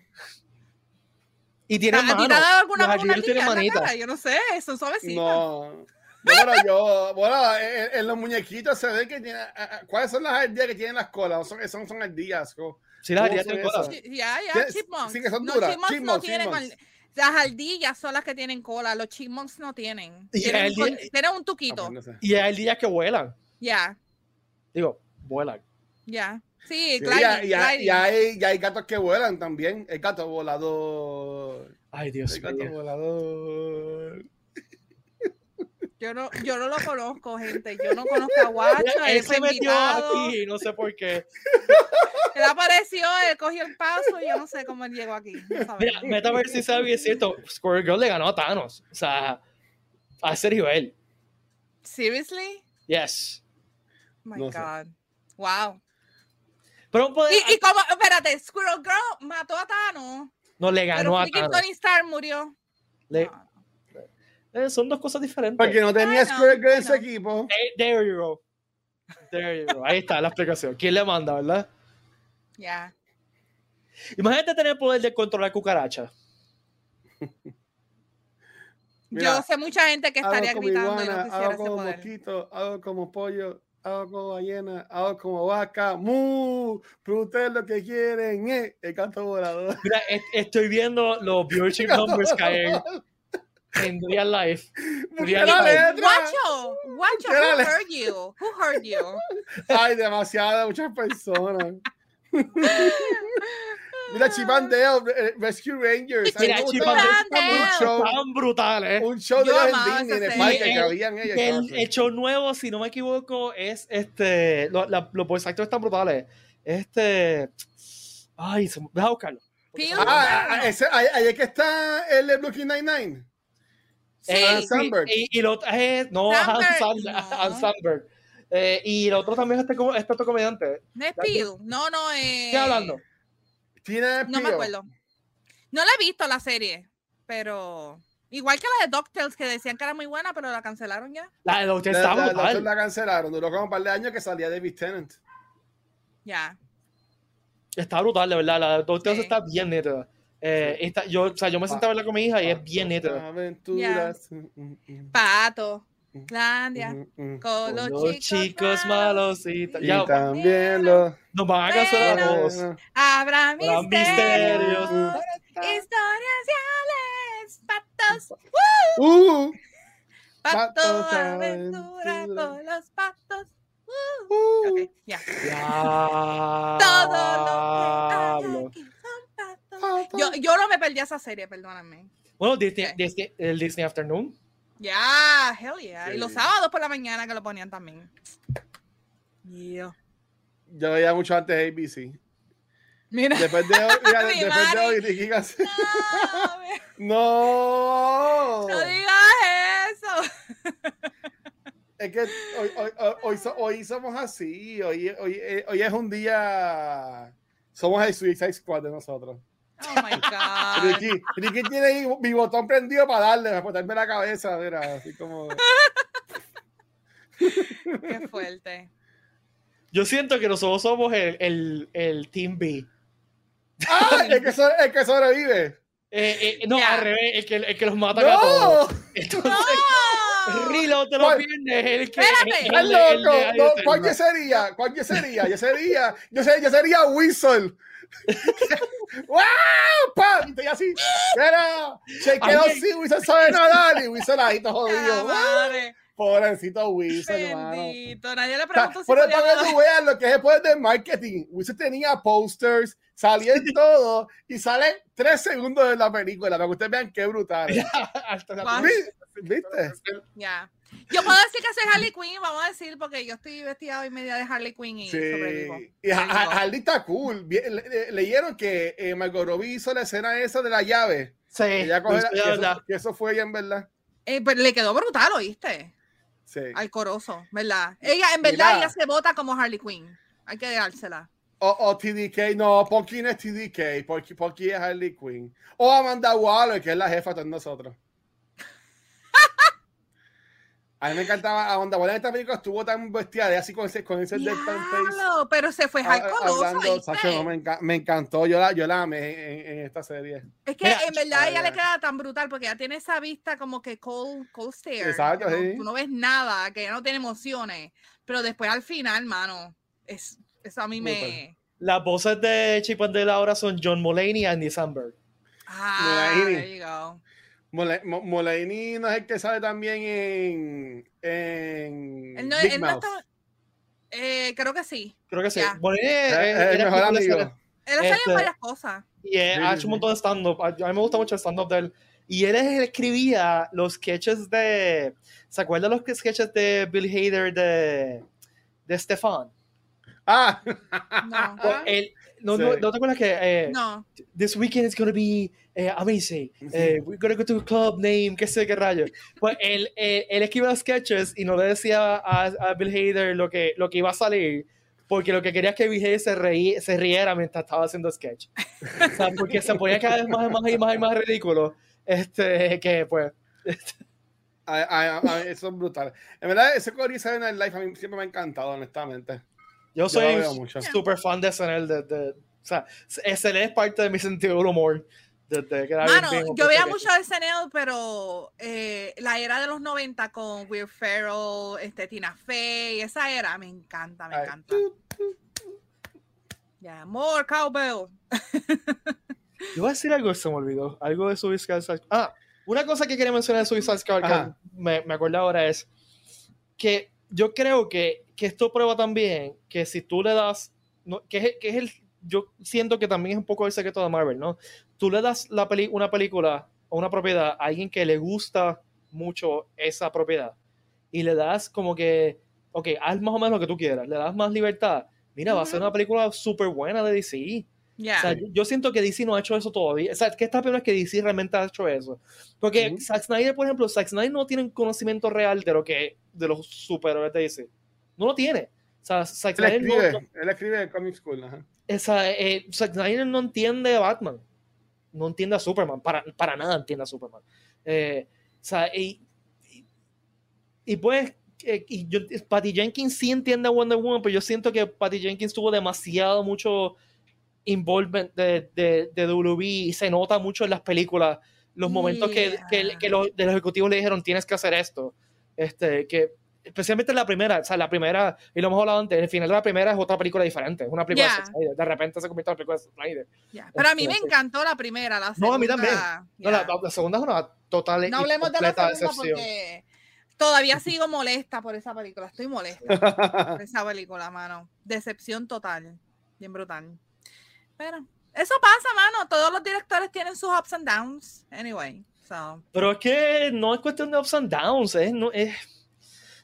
Y tiene ¿A ti te manos. ha dado alguna Los vez una ardillos tienen ardilla en la manitas. cara? Yo no sé, son suavecitas. No. Bueno, yo, bueno, en, en los muñequitos se ve que tiene. ah, ah, ¿Cuáles son las ardillas que tienen las colas? Son, son, son ardillas. Sí, las ¿Cómo ardillas tienen cola. esas? Sí, Ya, ya, chipmunks. sí que son no, duras. chipmunks no Chipmunks, tienen chipmunks. col- Las ardillas son las que tienen cola, los chipmunks no tienen. Y Tienen, col- tienen un Ah, tuquito. pues no sé. Y hay ardillas que vuelan. Ya, Digo, vuelan. ya. Sí, Sí, gliding, y, hay- y y hay, y hay gatos que vuelan también. El gato volador. Ay, Dios El gato mío. volador. Yo no, yo no lo conozco, gente. Yo no conozco a Guacho. Él Él se metió aquí, no sé por qué. Él apareció, él cogió el paso. Yo no sé cómo él llegó aquí. No Mira, sabemos. Metaverse si sabe es cierto. Squirrel Girl le ganó a Thanos. O sea, a ese nivel. Seriously? Yes. Oh my No sé. God. Wow. Pero un poder- Y, y como, espérate, Squirrel Girl mató a Thanos. no le Pero ganó a Thanos. Tony Stark murió. Le- No. Eh, son dos cosas diferentes. Porque no tenía Squirrel Girl en su equipo. Eh, There you go. There you go. Ahí está la explicación. ¿Quién le manda, verdad? Ya. Imagínate tener el poder de controlar cucarachas. Mira, Yo sé mucha gente que estaría hago como gritando y iguana, no quisiera hago ese como poder. mosquito, hago como pollo, hago como ballena, hago como vaca, mu, ustedes lo que quieren es el canto volador. Mira, est- estoy viendo los viewership numbers caer en real life. Real la life. letra. Guacho, guacho, who heard you? Who heard you? Ay, demasiadas, muchas personas. Mira, Chipandeo, eh, Rescue Rangers. Mira, me Chip gustaba and Dale. un show, Tan brutales. un show de los el serie. parque que El- habían ellos. El cosas. hecho nuevo, si no me equivoco, es este. lo- la- los voice actors están brutales. Este. Ay, se me- deja buscarlo. Ah, ah, ese, ahí, ahí es que está el de Brooklyn Nine-Nine. Sí. Adam sí, Sandberg. Y, y lo eh, no, Sandberg, Adam Sandberg. no. Sandberg. Eh, y el otro también es este, como- este otro comediante. no es. No, no es. ¿Qué hablando? No me acuerdo. No la he visto la serie, pero igual que la de DuckTales que decían que era muy buena, pero la cancelaron ya. La de usted La, está la- la- brutal. la cancelaron. Duró como un par de años que salía David Tennant. Ya. Está brutal, de verdad. La de Doctor Sí. está bien nítida. Eh, está- yo, o sea, yo me senté a verla con mi hija y es bien. Aventuras. Mm, mm, mm, Pato. Mm. Glandia. mm, mm. Con los, Los chicos malos y tal. Y Ya, también los. nos van a cancelar a. Habrá misterios. misterios. Historias reales. Patos. Uh, Patos aventura aventura. con los patos. Uh. uh. Ya. Todo lo que hay aquí. Yo, yo no me perdí esa serie, perdóname. Bueno, Disney, Ok. Disney- el Disney Afternoon. Ya, hell yeah. Y los sábados por la mañana que lo ponían también. Yeah. Yo veía mucho antes ABC. Mira. Después de hoy, mira, después de hoy, Ricky Gas- No, No. no digas eso. Es que hoy, hoy, hoy, hoy so- hoy somos así. Hoy, hoy, eh, hoy es un día. Somos el Suicide Squad de nosotros. Oh my God. Ricky, Ricky tiene ahí mi botón prendido para darle, para botarme la cabeza. Mira, así como. Qué fuerte. Yo siento que nosotros somos el, el, el Team B. ¡Ah! El que, so- el que sobrevive. Eh, eh, no, Ya. al revés, el que, el que los mata a todos. ¡No! Entonces, ¡No! Reload de los ¿Cuál? viernes es el que. Espérate. el- ¡Estás el de- el de loco! No. ¿Cuál yo sería? ¿Cuál yo sería? Yo sería. Yo sería, yo sería Whistle. ¡Wow! ¡Pam! Y así. Mira, se quedó así. Whistle sabe nadar. Y Whistle ahí todo Ah, jodido. madre. Pobrecito hermano. Bendito. Nadie le O sea, preguntó si por eso para que tú veas lo que es poder del marketing. Whistle tenía posters, salía en todo y sale tres segundos de la película para que ustedes vean qué brutal. ¿Viste? Ya. Yo puedo decir que soy Harley Quinn, vamos a decir, porque yo estoy vestida hoy media de Harley Quinn y Sí. sobrevivo. Y. Harley está cool. Bien, le- le- leyeron que eh, Margot Robbie hizo la escena esa de la llave. Sí, Ella coge la- pues, que, verdad. eso, que eso fue ella en verdad. Eh, pero le quedó brutal, ¿oíste? Sí. al corozo, ¿verdad? Ella, en verdad, Mira. ella se vota como Harley Quinn. Hay que dársela. O, o TDK, no, Ponky no es TDK, Ponky, Ponky es Harley Quinn. O Amanda Waller, que es la jefa de nosotros. A mí me encantaba Amanda Waller en esta película, estuvo tan bestial, así con ese, con ese deadpan face. Diablo, pero se fue al coloso, hablando, ¿viste? Sacho, no, me, enca- me encantó, yo la, yo la amé en, en esta serie. Es que Mira, en verdad a ella ay, le queda tan brutal porque ella tiene esa vista como que cold, cold stare. Exacto, no, sí. tú no ves nada, que ella no tiene emociones. Pero después al final, mano, es, eso a mí me. Las voces de Chip and Dale ahora son John Mulaney y Andy Samberg. Ah, there you go. Mole- Mo- Mulaney no es el que sale también en, en Él no, Big él no Mouth. está- eh, creo que sí. Creo que sí. Ya. Mulaney Es- eh, es el mejor amigo. Él ha salido Este- en varias cosas. Y eh, ha hecho un montón de stand-up. A, a mí me gusta mucho el stand-up de él. Y él es el que escribía los sketches de. ¿Se acuerdan los sketches de Bill Hader de, de Stefan? Ah, No. Pues él- no, Sí. no, ¿no te acuerdas que eh, No. this weekend is gonna be eh, amazing? Eh, we're gonna go to a club name, qué sé qué rayo. Pues él, eh, él escribía los sketches y no le decía a, a Bill Hader lo que, lo que iba a salir. Porque lo que quería es que Bill Hader se, reí, se riera mientras estaba haciendo sketch. O sea, porque se ponía cada vez más y más y más y más ridículo. Este, que pues. a- a- a- eso es brutal. En verdad, ese Cory Saturday Night Live a mí siempre me ha encantado, honestamente. Yo soy super fan de SNL. De, de- o sea, SNL es parte de mi sentido del humor. Desde que era bien yo veía mucho de SNL, pero eh, la era de los 90 con Will Ferrell, este, Tina Fey, esa era, me encanta, me Ay, encanta. Ya, more cowbell. Yo iba a decir algo que se me olvidó. Algo de Suicide Squad. Ah, una cosa que quería mencionar de Suicide Squad que me, me acuerdo ahora es que yo creo que, que esto prueba también que si tú le das, no, que, es, que es el, yo siento que también es un poco el secreto de Marvel, ¿no? Tú le das la peli, una película o una propiedad a alguien que le gusta mucho esa propiedad y le das como que, ok, haz más o menos lo que tú quieras, le das más libertad. Mira, va a ser una película súper buena de DC. Ya. O sea, yo, yo siento que DC no ha hecho eso todavía. O sea, que esta primera es que DC realmente ha hecho eso. Porque Ujú. Zack Snyder, por ejemplo, Zack Snyder no tiene un conocimiento real de lo que de los superhéroes de DC. No lo tiene. O sea, Zack Él escribe, no- él escribe Comic School. Ajá. esa, eh, Zack Snyder no entiende a Batman. No entiende a Superman. Para, para nada entiende a Superman. Eh, o sea, y, y, y pues, eh, y yo, Patty Jenkins sí entiende a Wonder Woman, pero yo siento que Patty Jenkins tuvo demasiado mucho involvement de, de, de WB y se nota mucho en las películas los momentos que, que los, de los ejecutivos le dijeron tienes que hacer esto. Este, que especialmente en la primera, o sea, la primera, y lo hemos hablado antes, el final de la primera es otra película diferente, es una película Yeah. de Snyder, de repente se convierte en una película de Snyder. Pero a mí me Este, encantó la primera, la segunda. No, a mí también. No, la, segunda es una total No hablemos de la segunda decepción. porque todavía sigo molesta por esa película. Estoy molesta por esa película, mano. Decepción total. Bien brutal. Pero eso pasa, mano. Todos los directores tienen sus ups and downs. Anyway. So. Pero es que no es cuestión de ups and downs, es, no, es,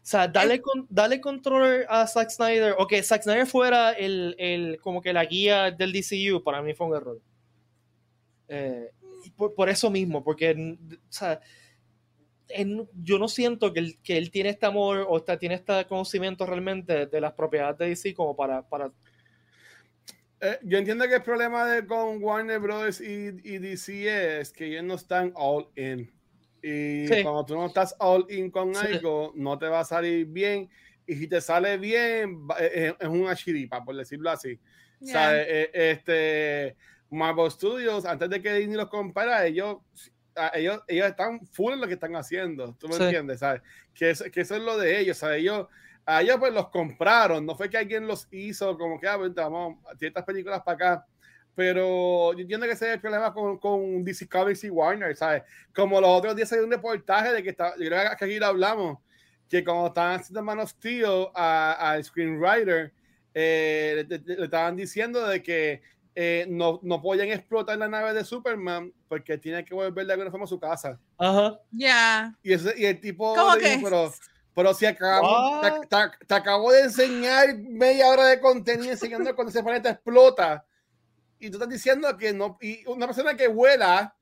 sea, dale, con, dale control a Zack Snyder, o que Zack Snyder fuera el, el, como que la guía del DCU, para mí fue un error. Eh, por, por eso mismo, porque, o sea, yo no siento que él, que él tiene este amor o está, tiene este conocimiento realmente de las propiedades de DC como para, para Eh, yo entiendo que el problema de, con Warner Bros. y, y DC es que ellos no están all in. Y Sí. cuando tú no estás all in con Sí. algo, no te va a salir bien. Y si te sale bien, eh, eh, es una chiripa, por decirlo así. O sea, yeah. eh, este, Marvel Studios, antes de que Disney los comprara, ellos, ellos, ellos están full en lo que están haciendo. ¿Tú me Sí. entiendes? ¿Sabes? Que, eso- que eso es lo de ellos. ¿sabes? Ellos, a ellos pues los compraron. No fue que alguien los hizo como que, ah, vamos, ciertas películas para acá. Pero yo entiendo que ese es el problema con, con DC Comics y Warner, ¿sabes? Como los otros días salió un reportaje de que está, yo creo que aquí lo hablamos, que cuando estaban haciendo Man of Steel a- al screenwriter, eh, le, le- le estaban diciendo de que eh, no, no podían explotar la nave de Superman porque tiene que volver de alguna forma a su casa. Ajá. Yeah. Y, ese- y el tipo ¿Cómo le dijo, que? pero, pero si acabamos, te- te acabo de enseñar media hora de contenido enseñando cuando ese planeta explota. Y tú estás diciendo que no, y una persona que vuela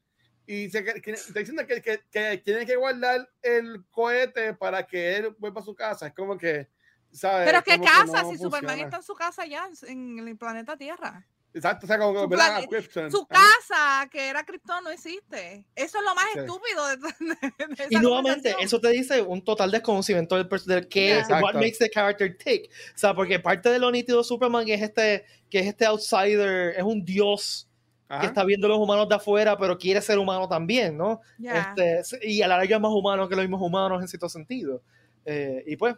y se, que, está diciendo que, que, que tiene que guardar el cohete para que él vuelva a su casa. Es como que, ¿sabes? Pero qué casa, no si Superman está en su casa ya, en el planeta Tierra. Exacto, o sea, como que Su ¿verdad? plan- A Krypton. Su Ajá. casa, que era Krypton, no existe. Eso es lo más Sí. estúpido de, de- de Y nuevamente, eso te dice un total desconocimiento del, pers- del que Yeah. what makes the character tick. O sea, porque parte de lo nítido de Superman es este, que es este outsider, es un dios Ajá. que está viendo a los humanos de afuera, pero quiere ser humano también, ¿no? Este, y a la larga es más humano que los mismos humanos en cierto sentido. Eh, y pues,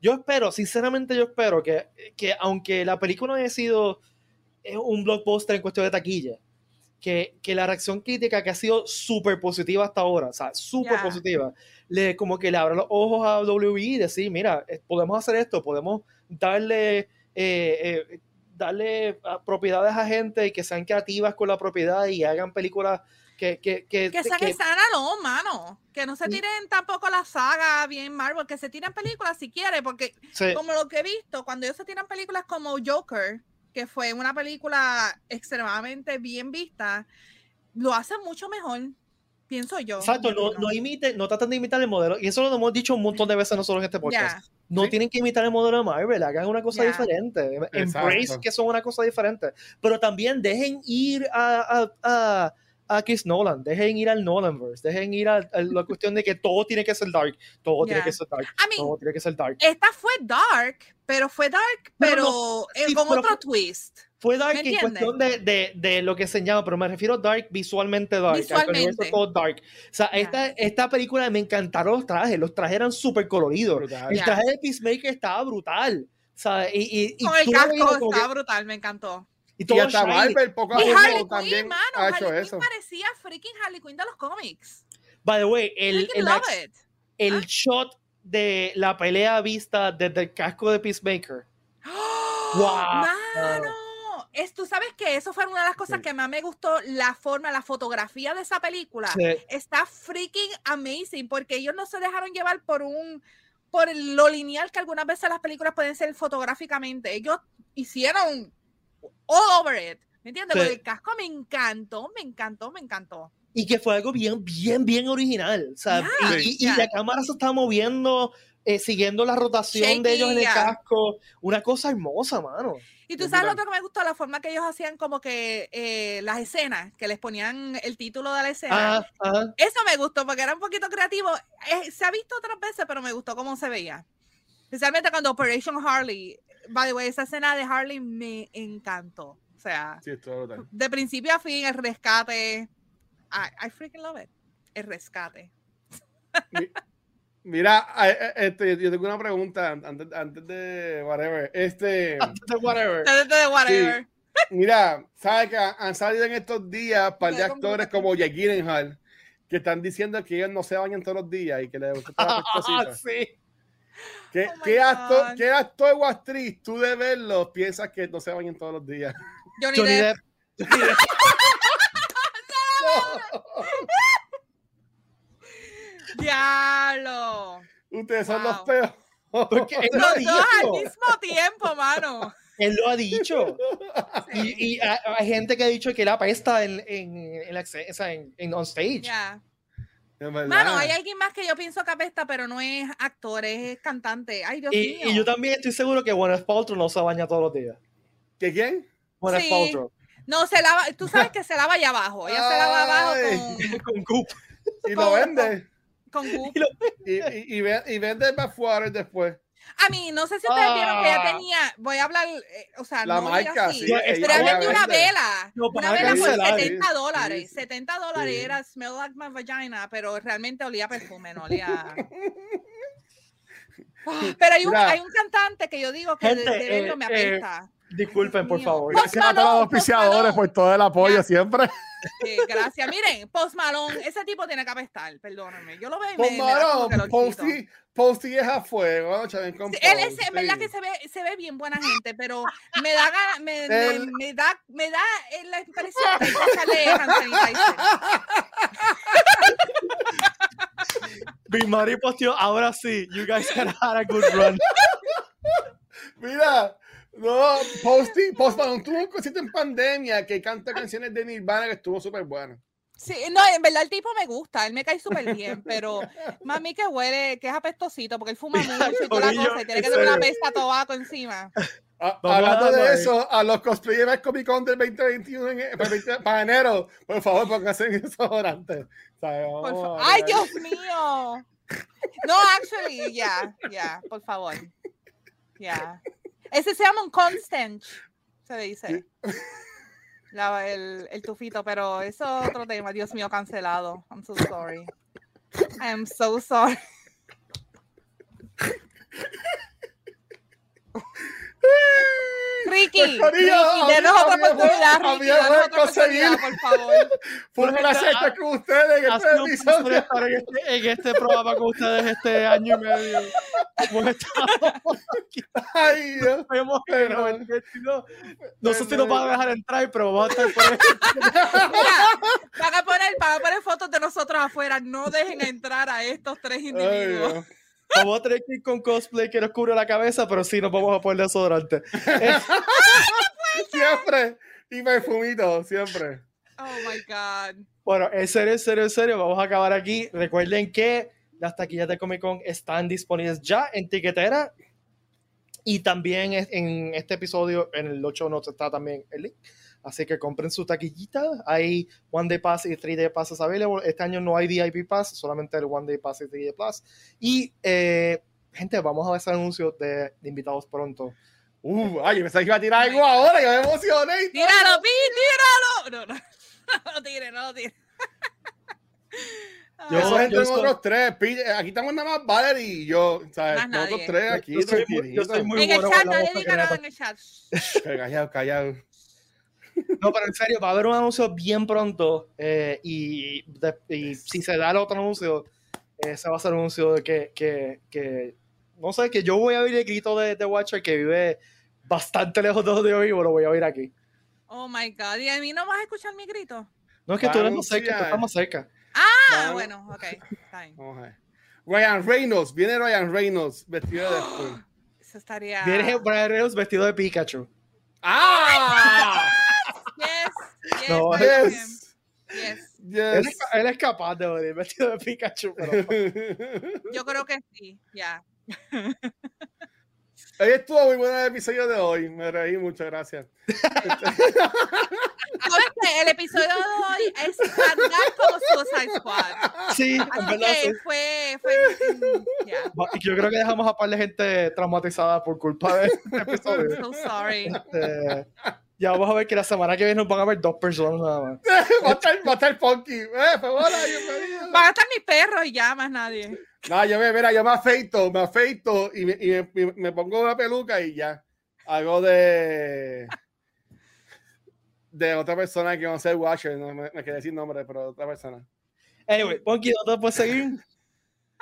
yo espero, sinceramente yo espero que, que aunque la película haya sido eh, un blockbuster en cuestión de taquilla, que, que la reacción crítica que ha sido súper positiva hasta ahora, o sea, súper positiva, le, como que le abra los ojos a WWE y decir, mira, podemos hacer esto, podemos darle... eh, eh, darle ah, propiedades a gente que sean creativas con la propiedad y hagan películas que, que, que, Que sean que- no, mano. Que no se Y- tiren tampoco la saga bien Marvel, que se tiren películas si quiere, porque se- como lo que he visto, cuando ellos se tiran películas como Joker, que fue una película extremadamente bien vista, lo hacen mucho mejor, pienso yo. Exacto, no, no imiten, no tratan de imitar el modelo, y eso lo hemos dicho un montón de veces nosotros en este podcast. No Sí. tienen que imitar el modelo de Marvel, hagan una cosa diferente. Embrace Exacto. que son una cosa diferente. Pero también dejen ir a, a, a, a Chris Nolan, dejen ir al Nolanverse, dejen ir a, a la cuestión de que todo tiene que ser dark, todo tiene Ya. que ser dark, I mean, todo tiene que ser dark. esta fue dark, pero fue dark, Pero pero, no, eh, sí, con pero otro fue- twist. Fue dark ¿Me en cuestión de, de, de lo que se llama, pero me refiero a dark visualmente dark. Visualmente. todo dark. O sea, Ya. esta, esta película me encantaron los trajes, los trajes eran súper coloridos. Brutal. El traje de Peacemaker estaba brutal. O sea, y, y, y Con el casco estaba que- brutal, me encantó. Y Y todo hasta shiny. Marvel poco a Y poco Harley Quinn, también mano, ha hecho Harley eso. Quinn parecía freaking Harley Quinn de los cómics. By the way, el, el, love ex- it. el Ah. shot de la pelea vista desde el casco de Peacemaker. Wow. Mano, es, tú sabes que eso fue una de las cosas Sí. que más me gustó, la forma, la fotografía de esa película. Sí. Está freaking amazing porque ellos no se dejaron llevar por un por lo lineal que algunas veces las películas pueden ser fotográficamente. Ellos hicieron all over it. ¿Me entiendes? Sí. Porque el casco me encantó, me encantó, me encantó. Y que fue algo bien, bien, bien original. O sea, Ya, y, y- y la cámara se estaba moviendo, eh, siguiendo la rotación de ellos en el Shaky, ya. casco. Una cosa hermosa, mano. Y tú Es sabes lo otro que me gustó, la forma que ellos hacían como que eh, las escenas, que les ponían el título de la escena. Ah, ajá. Eso me gustó porque era un poquito creativo. Eh, se ha visto otras veces, pero me gustó cómo se veía. Especialmente cuando Operation Harley. By the way, esa escena de Harley me encantó. O sea, Sí, de principio a fin, el rescate. I, I freaking love it. El rescate. Mira, este, yo tengo una pregunta antes, antes de whatever. Este, Whatever. De- de- de whatever. mira, sabes que han salido en estos días un par de actores como Jake Gyllenhaal que están diciendo que ellos no se bañan todos los días y que les gusta Ah, sí. ¿Qué, Oh qué actor. ¿Qué actor o actriz tú de verlo piensas que no se bañan todos los días? Johnny, Johnny Depp. Depp. Johnny Depp. Diablo. Ustedes son los peores. Porque él lo ha Los dos al dicho. mismo tiempo, mano. Él lo ha dicho. Y, y hay, gente que ha dicho que él apesta en, en, en, en, en on stage. Ya. Mano, hay alguien más que yo pienso que apesta, pero no es actor, es cantante. Ay, Dios Y, mío. y yo también estoy seguro que Gwyneth Paltrow no se baña todos los días. ¿Que quién? Gwyneth Sí. Paltrow. No, se lava, tú sabes que se lava allá abajo. Ella se lava abajo Ay. Con Goop. Y lo Con- vende. con, con goop. Y, y, y, ve- y vende el bathwater después. A mí, no sé si ustedes vieron que ella Ah. tenía, voy a hablar, eh, o sea, La no marca, así, sí, pero vendió una vela, No, una vela por cancelar, 70 sí, dólares, sí. 70 dólares Sí. era Smell Like My Vagina, pero realmente olía a perfume, no olía... Ah, Pero hay un, Mira. hay un cantante que yo digo que de, Gente, de verlo eh, me eh, apesta. Disculpen, por favor. Gracias a todos los auspiciadores por todo el apoyo Ya. siempre. Sí, gracias. Miren, Post Malone, ese tipo tiene que apestar, perdónenme. Yo lo veo y me, me Marón, quito. Posty, Posty es a fuego, Sí, Él es, es verdad que se ve, se ve bien buena gente, pero me da me, me- Él- me da, me da eh, la impresión de que hand sanitizer. Big Mari posteó, ahora sí, you guys had had a good run. Mira, no, Posty, Post Malone tuvo un concierto en pandemia que canta canciones de Nirvana que estuvo súper bueno. Sí, no, en verdad el tipo me gusta, él me cae súper bien, pero mami que huele, que es apestosito, porque él fuma mucho y toda la cosa, y tiene que tener una pesta de tabaco encima. Ah, hablando de eso, a los cosplayers Comic Con del 2021 en, para, para, enero, por favor, pónganse en desodorante. Oh, ¡Ay, Dios mío! No, actually, ya, yeah, ya, yeah, por favor. Ya. Ese se llama un constant, se dice. La, el, el, tufito, pero eso es otro tema. Dios mío, cancelado. I'm so sorry. I am so sorry. Ricky, Ricky denos otra oportunidad, Ricky, denos otra oportunidad, por favor. Fue una secta con ustedes en este episodio. En este, en este programa con ustedes este año y medio. Ay, Dios. No, no sé si nos van a dejar entrar, pero vamos a estar por ahí. van a poner, van a poner fotos de nosotros afuera. No dejen entrar a estos tres individuos. Ay, Vamos a tener que ir con cosplay que nos cubre la cabeza, pero sí nos vamos a poner desodorante. siempre. Y perfumito, siempre. Oh my God. Bueno, en serio, en serio, en serio, vamos a acabar aquí. Recuerden que las taquillas de Comic Con están disponibles ya en tiquetera. Y también en este episodio, en el 8 notes está también el link Así que compren su taquillita. Hay One Day Pass y Three Day Passes available. Este año no hay VIP Pass, solamente el One Day Pass y Three Day Pass. Y, eh, gente, vamos a ver ese anuncio de, invitados pronto. Uh, ay, me pensé que iba a tirar algo ahora, yo me emocioné. ¡Tíralo, Pi! ¡Tíralo! No, no, no lo tire, no lo tire. Yo, Eso es entre otros tres. Aquí estamos nada más Valerie y yo. ¿sabes? Nosotros tres aquí. Yo soy, muy, yo soy muy en bueno el chat, nadie diga nada en el chat. Callado, callado. No, pero en serio, va a haber un anuncio bien pronto eh, y, si se da el otro anuncio, ese va a ser un anuncio de que, que, que, no sé, que yo voy a oír el grito de, de Watcher que vive bastante lejos de donde yo vivo, lo voy a oír aquí. Oh my God, ¿y a mí no vas a escuchar mi grito? No, es que tú eres más cerca, tú estás más cerca. Ah, bueno, ok, Ryan Reynolds, viene Ryan Reynolds vestido de Eso estaría. Viene Ryan Reynolds vestido de Pikachu. ¡Ah! Yes, no, yes. yes. Él, es, él, es, capaz de venir vestido de Pikachu, pero... Yo creo que sí, ya. Ahí estuvo muy bueno el episodio de hoy. Me reí, muchas gracias. el episodio de hoy es andar como Suicide Squad. Sí, en verdad. Sí. Fue, fue yeah. Yo creo que dejamos a par de gente traumatizada por culpa de este episodio. I'm so sorry. Este, ya vamos a ver que la semana que viene nos van a ver dos personas nada más. va, a estar, va a estar Funky. Eh, Van a estar mis perros y ya más nadie. No, yo me, mira, yo me afeito, me afeito y me, y me, me pongo una peluca y ya. Hago de. de otra persona que no sé, Watcher, no me, me quedé sin nombre, pero otra persona. Anyway, Ponky, ¿dónde puedes seguir?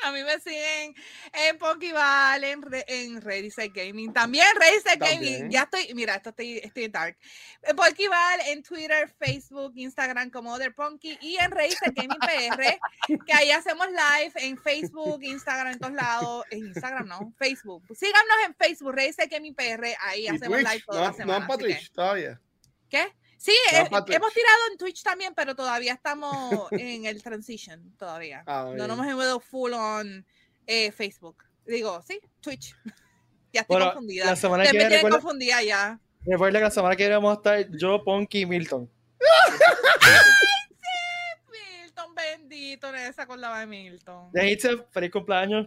A mí me siguen en Pokéball, en, en Ready Set Gaming. También Ready Set Gaming. Ya estoy, mira, esto estoy, estoy en dark. En Pokéball, en Twitter, Facebook, Instagram como Other Punky y en Ready Set Gaming PR, que ahí hacemos live en Facebook, Instagram, en todos lados. En Instagram no, Facebook. Síganos en Facebook, Ready Set Gaming PR, ahí hacemos live toda la semana. No, Twitch, todavía. ¿Qué? Sí, eh, hemos tirado en Twitch también, pero todavía estamos en el transition, todavía. Ah, no nos hemos ido full on eh, Facebook. Digo, sí, Twitch. ya estoy confundida. La semana que viene, recuerda, confundida ya. Recuerda que la semana que viene vamos a estar yo, Ponky y Milton. sí, Milton, bendito, esa con la de Milton. De feliz cumpleaños.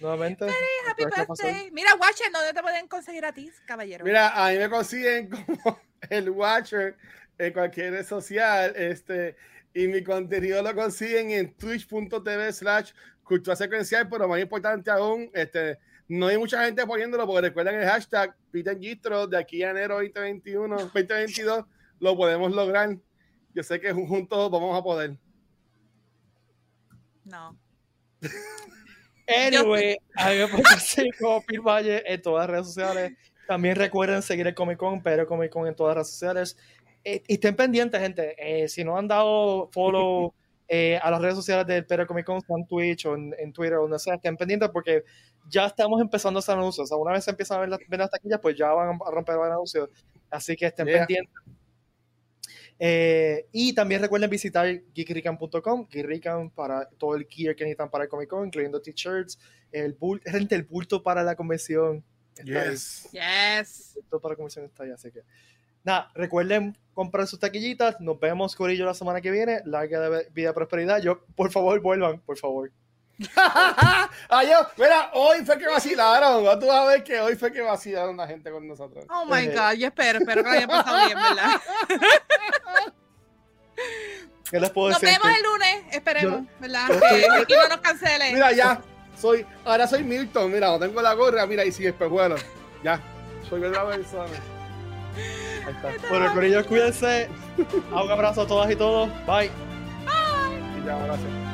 Nuevamente. happy birthday. Mira, Watcher, ¿dónde te pueden conseguir a ti, caballero? Mira, a mí me consiguen como el Watcher en cualquier red social. Este, y mi contenido lo consiguen en twitch.tv slash cultura secuencial, pero más importante aún, este, no hay mucha gente poniéndolo porque recuerden el hashtag Peter Gistro de aquí a enero 2021, 2022 lo podemos lograr. Yo sé que juntos vamos a poder. No. Anyway, a mí me pueden como Pil Valle en todas las redes sociales. También recuerden seguir el Comic Con, pero Comic Con en todas las redes sociales. Eh, y estén pendientes, gente. Eh, si no han dado follow eh, a las redes sociales del Pero Comic Con, en Twitch o en, Twitter o donde sea, estén pendientes porque ya estamos empezando a hacer anuncios. O sea, una vez se empiezan a ver las, ver las taquillas, pues ya van a romper los anuncios. Así que estén pendientes. Eh, y también recuerden visitar geekrican.com, geekrican para todo el gear que necesitan para el Comic Con, incluyendo t-shirts, el bulto, el bulto para la convención. Yes. Yes. Bulto para convención está ahí, así que. Nada, recuerden comprar sus taquillitas. Nos vemos, Corillo, la semana que viene. Larga de vida y prosperidad. Yo, por favor, vuelvan, por favor. Ay, yo, mira, hoy fue que vacilaron. ¿no? Tú vas a ver que hoy fue que vacilaron la gente con nosotros. Oh my Eh. God, yo espero, espero que lo haya pasado bien, ¿verdad? ¿Qué les puedo Nos decir? vemos el lunes, esperemos, ¿verdad? yo Que estoy- aquí no nos cancele. Mira, ya. Soy, ahora soy Milton. Mira, no tengo la gorra. Mira, y sin espejuelo. Ya. Soy otra persona. Ahí está. Bueno, Corillo, cuídense. Un abrazo a todas y todos. Bye. Y ya, gracias.